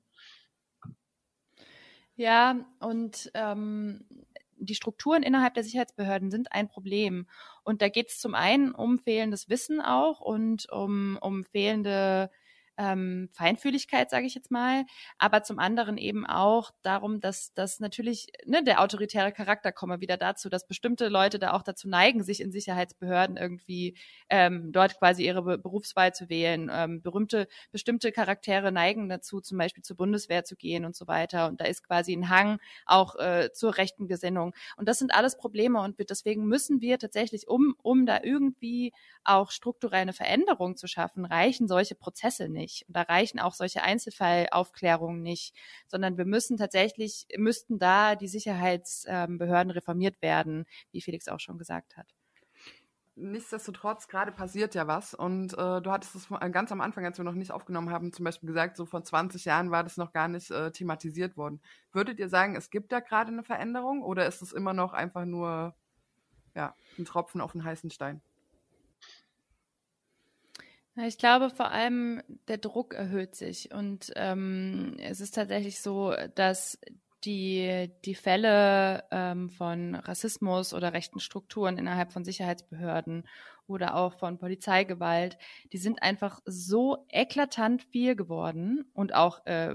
ja, und ähm, die Strukturen innerhalb der Sicherheitsbehörden sind ein Problem. Und da geht es zum einen um fehlendes Wissen auch und um, um fehlende ähm, Feinfühligkeit, sage ich jetzt mal, aber zum anderen eben auch darum, dass, dass natürlich ne, der autoritäre Charakter komme wieder dazu, dass bestimmte Leute da auch dazu neigen, sich in Sicherheitsbehörden irgendwie ähm, dort quasi ihre Be Berufswahl zu wählen. Ähm, berühmte, bestimmte Charaktere neigen dazu, zum Beispiel zur Bundeswehr zu gehen und so weiter. Und da ist quasi ein Hang auch äh, zur rechten Gesinnung. Und das sind alles Probleme und deswegen müssen wir tatsächlich, um, um da irgendwie auch strukturelle Veränderungen zu schaffen, reichen solche Prozesse nicht nicht. Und da reichen auch solche Einzelfallaufklärungen nicht, sondern wir müssen tatsächlich, müssten da die Sicherheitsbehörden reformiert werden, wie Felix auch schon gesagt hat. Nichtsdestotrotz, gerade passiert ja was. Und äh, du hattest es ganz am Anfang, als wir noch nicht aufgenommen haben, zum Beispiel gesagt, so vor 20 Jahren war das noch gar nicht äh, thematisiert worden. Würdet ihr sagen, es gibt da gerade eine Veränderung oder ist es immer noch einfach nur ja, ein Tropfen auf den heißen Stein? Ich glaube vor allem, der Druck erhöht sich und ähm, es ist tatsächlich so, dass die, die Fälle ähm, von Rassismus oder rechten Strukturen innerhalb von Sicherheitsbehörden oder auch von Polizeigewalt, die sind einfach so eklatant viel geworden und auch äh,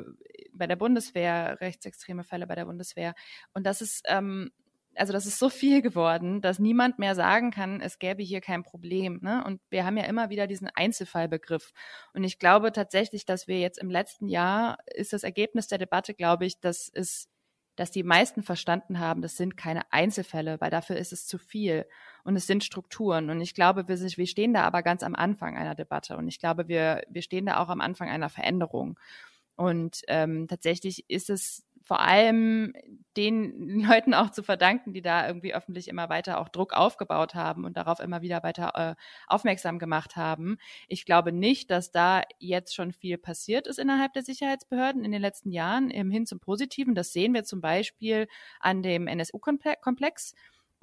bei der Bundeswehr, rechtsextreme Fälle bei der Bundeswehr. Und das ist ähm, also das ist so viel geworden, dass niemand mehr sagen kann, es gäbe hier kein Problem. Ne? Und wir haben ja immer wieder diesen Einzelfallbegriff. Und ich glaube tatsächlich, dass wir jetzt im letzten Jahr ist das Ergebnis der Debatte, glaube ich, dass es dass die meisten verstanden haben, das sind keine Einzelfälle, weil dafür ist es zu viel und es sind Strukturen. Und ich glaube, wir, wir stehen da aber ganz am Anfang einer Debatte und ich glaube, wir, wir stehen da auch am Anfang einer Veränderung. Und ähm, tatsächlich ist es vor allem den Leuten auch zu verdanken, die da irgendwie öffentlich immer weiter auch Druck aufgebaut haben und darauf immer wieder weiter äh, aufmerksam gemacht haben. Ich glaube nicht, dass da jetzt schon viel passiert ist innerhalb der Sicherheitsbehörden in den letzten Jahren im hin zum Positiven. Das sehen wir zum Beispiel an dem NSU-Komplex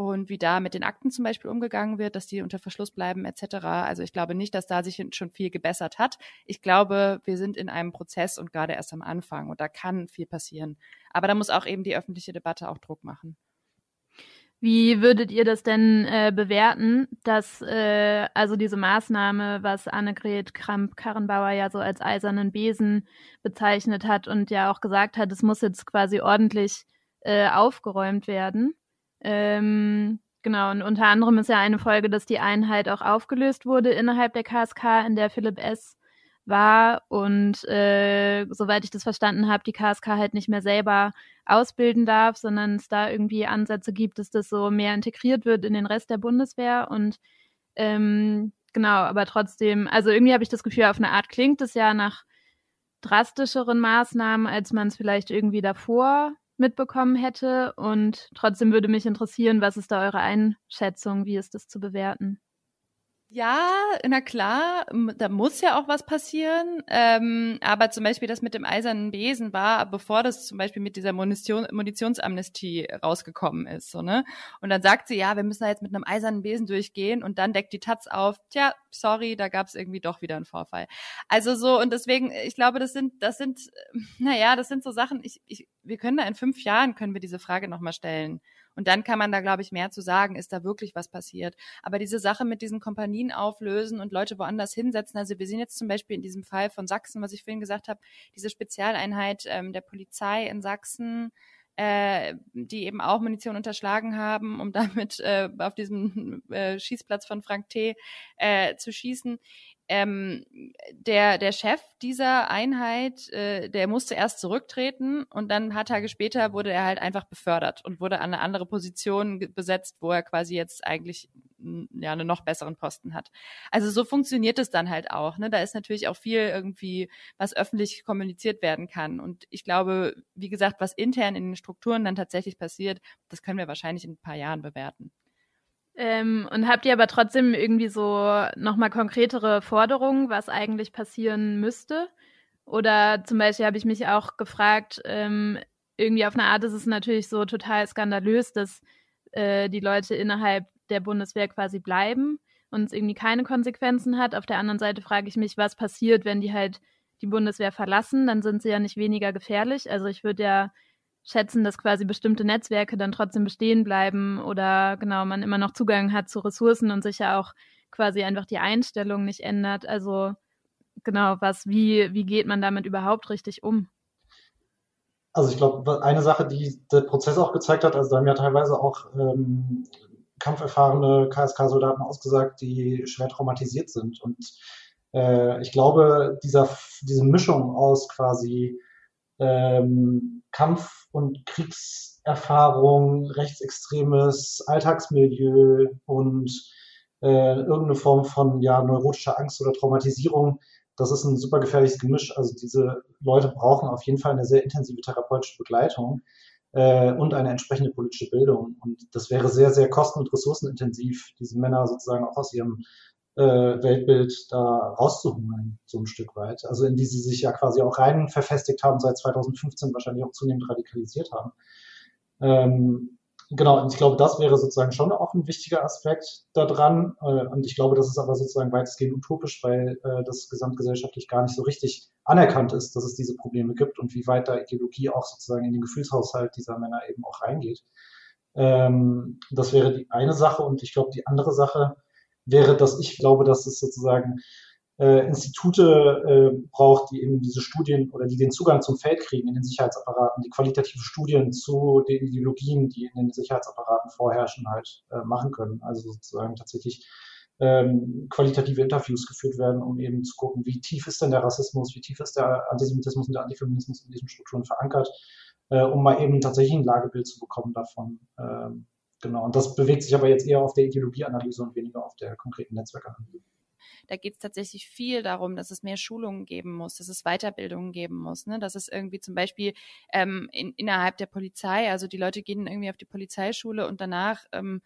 und wie da mit den Akten zum Beispiel umgegangen wird, dass die unter Verschluss bleiben etc. Also ich glaube nicht, dass da sich schon viel gebessert hat. Ich glaube, wir sind in einem Prozess und gerade erst am Anfang und da kann viel passieren. Aber da muss auch eben die öffentliche Debatte auch Druck machen. Wie würdet ihr das denn äh, bewerten, dass äh, also diese Maßnahme, was Annegret Kramp-Karrenbauer ja so als eisernen Besen bezeichnet hat und ja auch gesagt hat, es muss jetzt quasi ordentlich äh, aufgeräumt werden? Ähm, genau, und unter anderem ist ja eine Folge, dass die Einheit auch aufgelöst wurde innerhalb der KSK, in der Philipp S. war und äh, soweit ich das verstanden habe, die KSK halt nicht mehr selber ausbilden darf, sondern es da irgendwie Ansätze gibt, dass das so mehr integriert wird in den Rest der Bundeswehr und ähm, genau, aber trotzdem, also irgendwie habe ich das Gefühl, auf eine Art klingt es ja nach drastischeren Maßnahmen, als man es vielleicht irgendwie davor mitbekommen hätte. Und trotzdem würde mich interessieren, was ist da eure Einschätzung? Wie ist das zu bewerten? Ja, na klar, da muss ja auch was passieren. Ähm, aber zum Beispiel das mit dem eisernen Besen war, bevor das zum Beispiel mit dieser Munition, Munitionsamnestie rausgekommen ist. So, ne? Und dann sagt sie, ja, wir müssen da jetzt mit einem eisernen Besen durchgehen und dann deckt die Taz auf, tja, sorry, da gab es irgendwie doch wieder einen Vorfall. Also so, und deswegen, ich glaube, das sind, das sind, naja, das sind so Sachen, ich, ich, wir können da in fünf Jahren, können wir diese Frage nochmal stellen. Und dann kann man da, glaube ich, mehr zu sagen, ist da wirklich was passiert. Aber diese Sache mit diesen Kompanien auflösen und Leute woanders hinsetzen, also wir sehen jetzt zum Beispiel in diesem Fall von Sachsen, was ich vorhin gesagt habe, diese Spezialeinheit ähm, der Polizei in Sachsen, äh, die eben auch Munition unterschlagen haben, um damit äh, auf diesem äh, Schießplatz von Frank T. Äh, zu schießen ähm, der, der Chef dieser Einheit, äh, der musste erst zurücktreten und dann ein paar Tage später wurde er halt einfach befördert und wurde an eine andere Position besetzt, wo er quasi jetzt eigentlich ja einen noch besseren Posten hat. Also so funktioniert es dann halt auch. Ne? Da ist natürlich auch viel irgendwie, was öffentlich kommuniziert werden kann. Und ich glaube, wie gesagt, was intern in den Strukturen dann tatsächlich passiert, das können wir wahrscheinlich in ein paar Jahren bewerten. Ähm, und habt ihr aber trotzdem irgendwie so nochmal konkretere Forderungen, was eigentlich passieren müsste? Oder zum Beispiel habe ich mich auch gefragt, ähm, irgendwie auf eine Art ist es natürlich so total skandalös, dass äh, die Leute innerhalb der Bundeswehr quasi bleiben und es irgendwie keine Konsequenzen hat. Auf der anderen Seite frage ich mich, was passiert, wenn die halt die Bundeswehr verlassen, dann sind sie ja nicht weniger gefährlich. Also ich würde ja schätzen, dass quasi bestimmte Netzwerke dann trotzdem bestehen bleiben oder genau man immer noch Zugang hat zu Ressourcen und sich ja auch quasi einfach die Einstellung nicht ändert. Also genau, was, wie, wie geht man damit überhaupt richtig um? Also ich glaube, eine Sache, die der Prozess auch gezeigt hat, also da haben ja teilweise auch ähm, kampferfahrene KSK-Soldaten ausgesagt, die schwer traumatisiert sind. Und äh, ich glaube, dieser, diese Mischung aus quasi ähm, Kampf- und Kriegserfahrung, rechtsextremes Alltagsmilieu und äh, irgendeine Form von ja, neurotischer Angst oder Traumatisierung. Das ist ein super gefährliches Gemisch. Also diese Leute brauchen auf jeden Fall eine sehr intensive therapeutische Begleitung äh, und eine entsprechende politische Bildung. Und das wäre sehr, sehr kosten- und ressourcenintensiv, diese Männer sozusagen auch aus ihrem äh, Weltbild da rauszuholen, so ein Stück weit. Also in die sie sich ja quasi auch rein verfestigt haben, seit 2015 wahrscheinlich auch zunehmend radikalisiert haben. Ähm, genau, und ich glaube, das wäre sozusagen schon auch ein wichtiger Aspekt daran. Äh, und ich glaube, das ist aber sozusagen weitestgehend utopisch, weil äh, das gesamtgesellschaftlich gar nicht so richtig anerkannt ist, dass es diese Probleme gibt und wie weit da Ideologie auch sozusagen in den Gefühlshaushalt dieser Männer eben auch reingeht. Ähm, das wäre die eine Sache. Und ich glaube, die andere Sache, wäre, dass ich glaube, dass es sozusagen äh, Institute äh, braucht, die eben diese Studien oder die den Zugang zum Feld kriegen in den Sicherheitsapparaten, die qualitative Studien zu den Ideologien, die in den Sicherheitsapparaten vorherrschen, halt äh, machen können. Also sozusagen tatsächlich ähm, qualitative Interviews geführt werden, um eben zu gucken, wie tief ist denn der Rassismus, wie tief ist der Antisemitismus und der Antifeminismus in diesen Strukturen verankert, äh, um mal eben tatsächlich ein Lagebild zu bekommen davon. Ähm, Genau, und das bewegt sich aber jetzt eher auf der Ideologieanalyse und weniger auf der konkreten Netzwerkanalyse. Da geht es tatsächlich viel darum, dass es mehr Schulungen geben muss, dass es Weiterbildungen geben muss, ne? dass es irgendwie zum Beispiel ähm, in, innerhalb der Polizei, also die Leute gehen irgendwie auf die Polizeischule und danach ähm,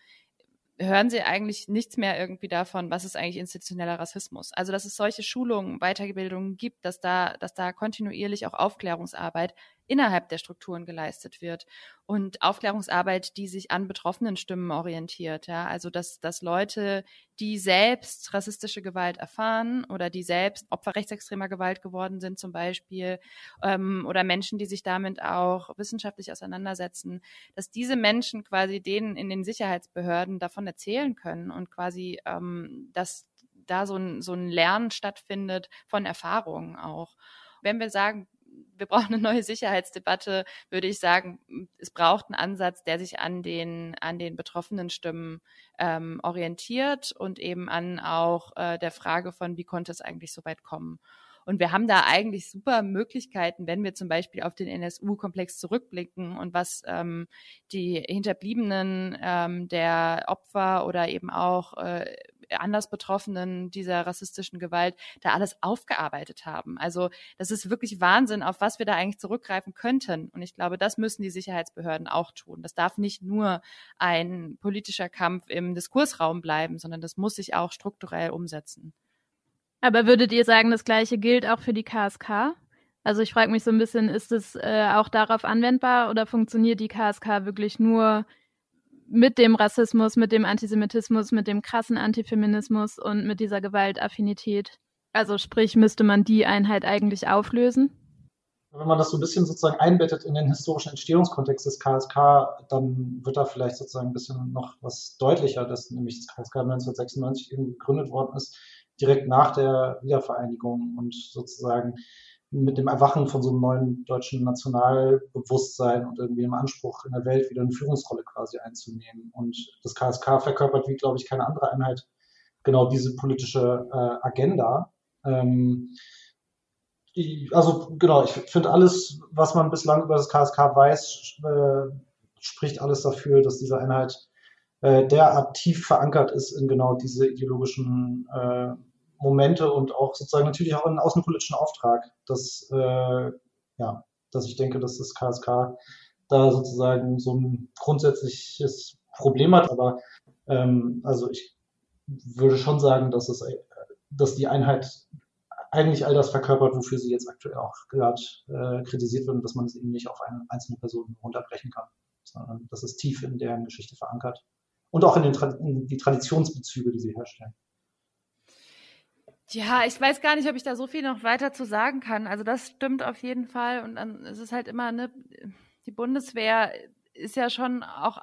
hören sie eigentlich nichts mehr irgendwie davon, was ist eigentlich institutioneller Rassismus. Also dass es solche Schulungen, Weiterbildungen gibt, dass da, dass da kontinuierlich auch Aufklärungsarbeit innerhalb der Strukturen geleistet wird und Aufklärungsarbeit, die sich an betroffenen Stimmen orientiert. Ja, also dass, dass Leute, die selbst rassistische Gewalt erfahren oder die selbst Opfer rechtsextremer Gewalt geworden sind zum Beispiel ähm, oder Menschen, die sich damit auch wissenschaftlich auseinandersetzen, dass diese Menschen quasi denen in den Sicherheitsbehörden davon erzählen können und quasi ähm, dass da so ein, so ein Lernen stattfindet von Erfahrungen auch. Wenn wir sagen, wir brauchen eine neue Sicherheitsdebatte, würde ich sagen, es braucht einen Ansatz, der sich an den, an den betroffenen Stimmen ähm, orientiert und eben an auch äh, der Frage von, wie konnte es eigentlich so weit kommen. Und wir haben da eigentlich super Möglichkeiten, wenn wir zum Beispiel auf den NSU-Komplex zurückblicken und was ähm, die Hinterbliebenen ähm, der Opfer oder eben auch äh, anders Betroffenen dieser rassistischen Gewalt da alles aufgearbeitet haben. Also das ist wirklich Wahnsinn, auf was wir da eigentlich zurückgreifen könnten. Und ich glaube, das müssen die Sicherheitsbehörden auch tun. Das darf nicht nur ein politischer Kampf im Diskursraum bleiben, sondern das muss sich auch strukturell umsetzen. Aber würdet ihr sagen, das Gleiche gilt auch für die KSK? Also ich frage mich so ein bisschen, ist es äh, auch darauf anwendbar oder funktioniert die KSK wirklich nur mit dem Rassismus, mit dem Antisemitismus, mit dem krassen Antifeminismus und mit dieser Gewaltaffinität? Also sprich, müsste man die Einheit eigentlich auflösen? Wenn man das so ein bisschen sozusagen einbettet in den historischen Entstehungskontext des KSK, dann wird da vielleicht sozusagen ein bisschen noch was deutlicher, dass nämlich das KSK 1996 eben gegründet worden ist, direkt nach der Wiedervereinigung und sozusagen mit dem Erwachen von so einem neuen deutschen Nationalbewusstsein und irgendwie dem Anspruch in der Welt wieder eine Führungsrolle quasi einzunehmen. Und das KSK verkörpert wie, glaube ich, keine andere Einheit genau diese politische äh, Agenda. Ähm, die, also genau, ich finde alles, was man bislang über das KSK weiß, äh, spricht alles dafür, dass diese Einheit äh, derart tief verankert ist in genau diese ideologischen äh, Momente und auch sozusagen natürlich auch einen außenpolitischen Auftrag, dass, äh, ja, dass ich denke, dass das KSK da sozusagen so ein grundsätzliches Problem hat. Aber ähm, also ich würde schon sagen, dass es, dass die Einheit eigentlich all das verkörpert, wofür sie jetzt aktuell auch gerade äh, kritisiert wird und dass man es eben nicht auf eine einzelne Person runterbrechen kann, sondern das ist tief in deren Geschichte verankert und auch in, den, in die Traditionsbezüge, die sie herstellen. Ja, ich weiß gar nicht, ob ich da so viel noch weiter zu sagen kann. Also das stimmt auf jeden Fall. Und dann ist es halt immer, ne, die Bundeswehr ist ja schon auch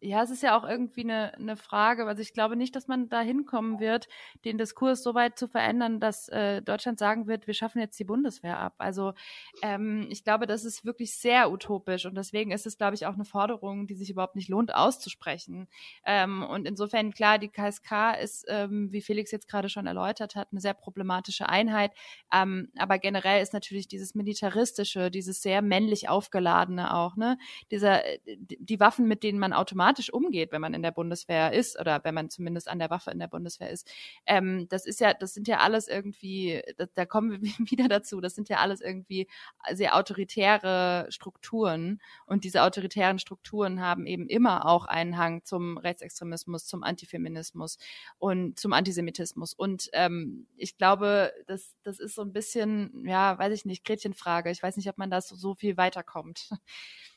ja, es ist ja auch irgendwie eine, eine Frage. Also ich glaube nicht, dass man da hinkommen wird, den Diskurs so weit zu verändern, dass äh, Deutschland sagen wird, wir schaffen jetzt die Bundeswehr ab. Also ähm, ich glaube, das ist wirklich sehr utopisch und deswegen ist es, glaube ich, auch eine Forderung, die sich überhaupt nicht lohnt auszusprechen. Ähm, und insofern, klar, die KSK ist, ähm, wie Felix jetzt gerade schon erläutert hat, eine sehr problematische Einheit. Ähm, aber generell ist natürlich dieses militaristische, dieses sehr männlich aufgeladene auch, ne, dieser, die Waffen, mit denen man automatisch automatisch umgeht, wenn man in der Bundeswehr ist oder wenn man zumindest an der Waffe in der Bundeswehr ist. Ähm, das ist ja, das sind ja alles irgendwie, da, da kommen wir wieder dazu, das sind ja alles irgendwie sehr autoritäre Strukturen und diese autoritären Strukturen haben eben immer auch einen Hang zum Rechtsextremismus, zum Antifeminismus und zum Antisemitismus. Und ähm, ich glaube, das, das ist so ein bisschen, ja, weiß ich nicht, Gretchenfrage. Ich weiß nicht, ob man da so, so viel weiterkommt.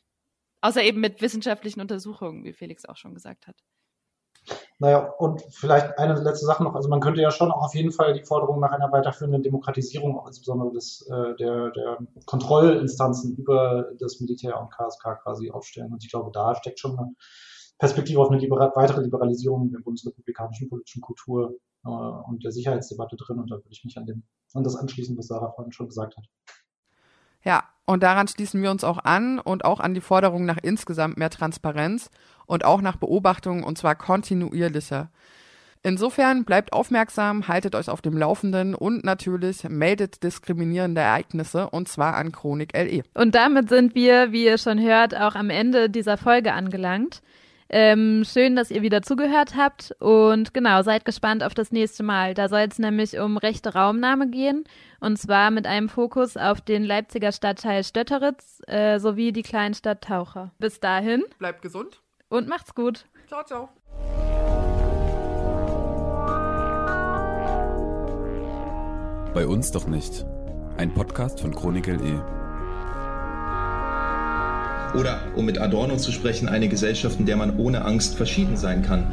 Außer eben mit wissenschaftlichen Untersuchungen, wie Felix auch schon gesagt hat. Naja, und vielleicht eine letzte Sache noch. Also man könnte ja schon auch auf jeden Fall die Forderung nach einer weiterführenden Demokratisierung, auch insbesondere des, äh, der, der Kontrollinstanzen über das Militär und KSK quasi aufstellen. Und ich glaube, da steckt schon eine Perspektive auf eine libera weitere Liberalisierung der bundesrepublikanischen politischen Kultur äh, und der Sicherheitsdebatte drin. Und da würde ich mich an, dem, an das anschließen, was Sarah vorhin schon gesagt hat. Ja, und daran schließen wir uns auch an und auch an die Forderung nach insgesamt mehr Transparenz und auch nach Beobachtungen und zwar kontinuierlicher. Insofern bleibt aufmerksam, haltet euch auf dem Laufenden und natürlich meldet diskriminierende Ereignisse und zwar an Chronik LE. Und damit sind wir, wie ihr schon hört, auch am Ende dieser Folge angelangt. Ähm, schön, dass ihr wieder zugehört habt und genau, seid gespannt auf das nächste Mal. Da soll es nämlich um rechte Raumnahme gehen und zwar mit einem Fokus auf den Leipziger Stadtteil Stötteritz äh, sowie die Kleinstadt Taucher. Bis dahin. Bleibt gesund. Und macht's gut. Ciao, ciao. Bei uns doch nicht. Ein Podcast von Chronikel E. Oder, um mit Adorno zu sprechen, eine Gesellschaft, in der man ohne Angst verschieden sein kann.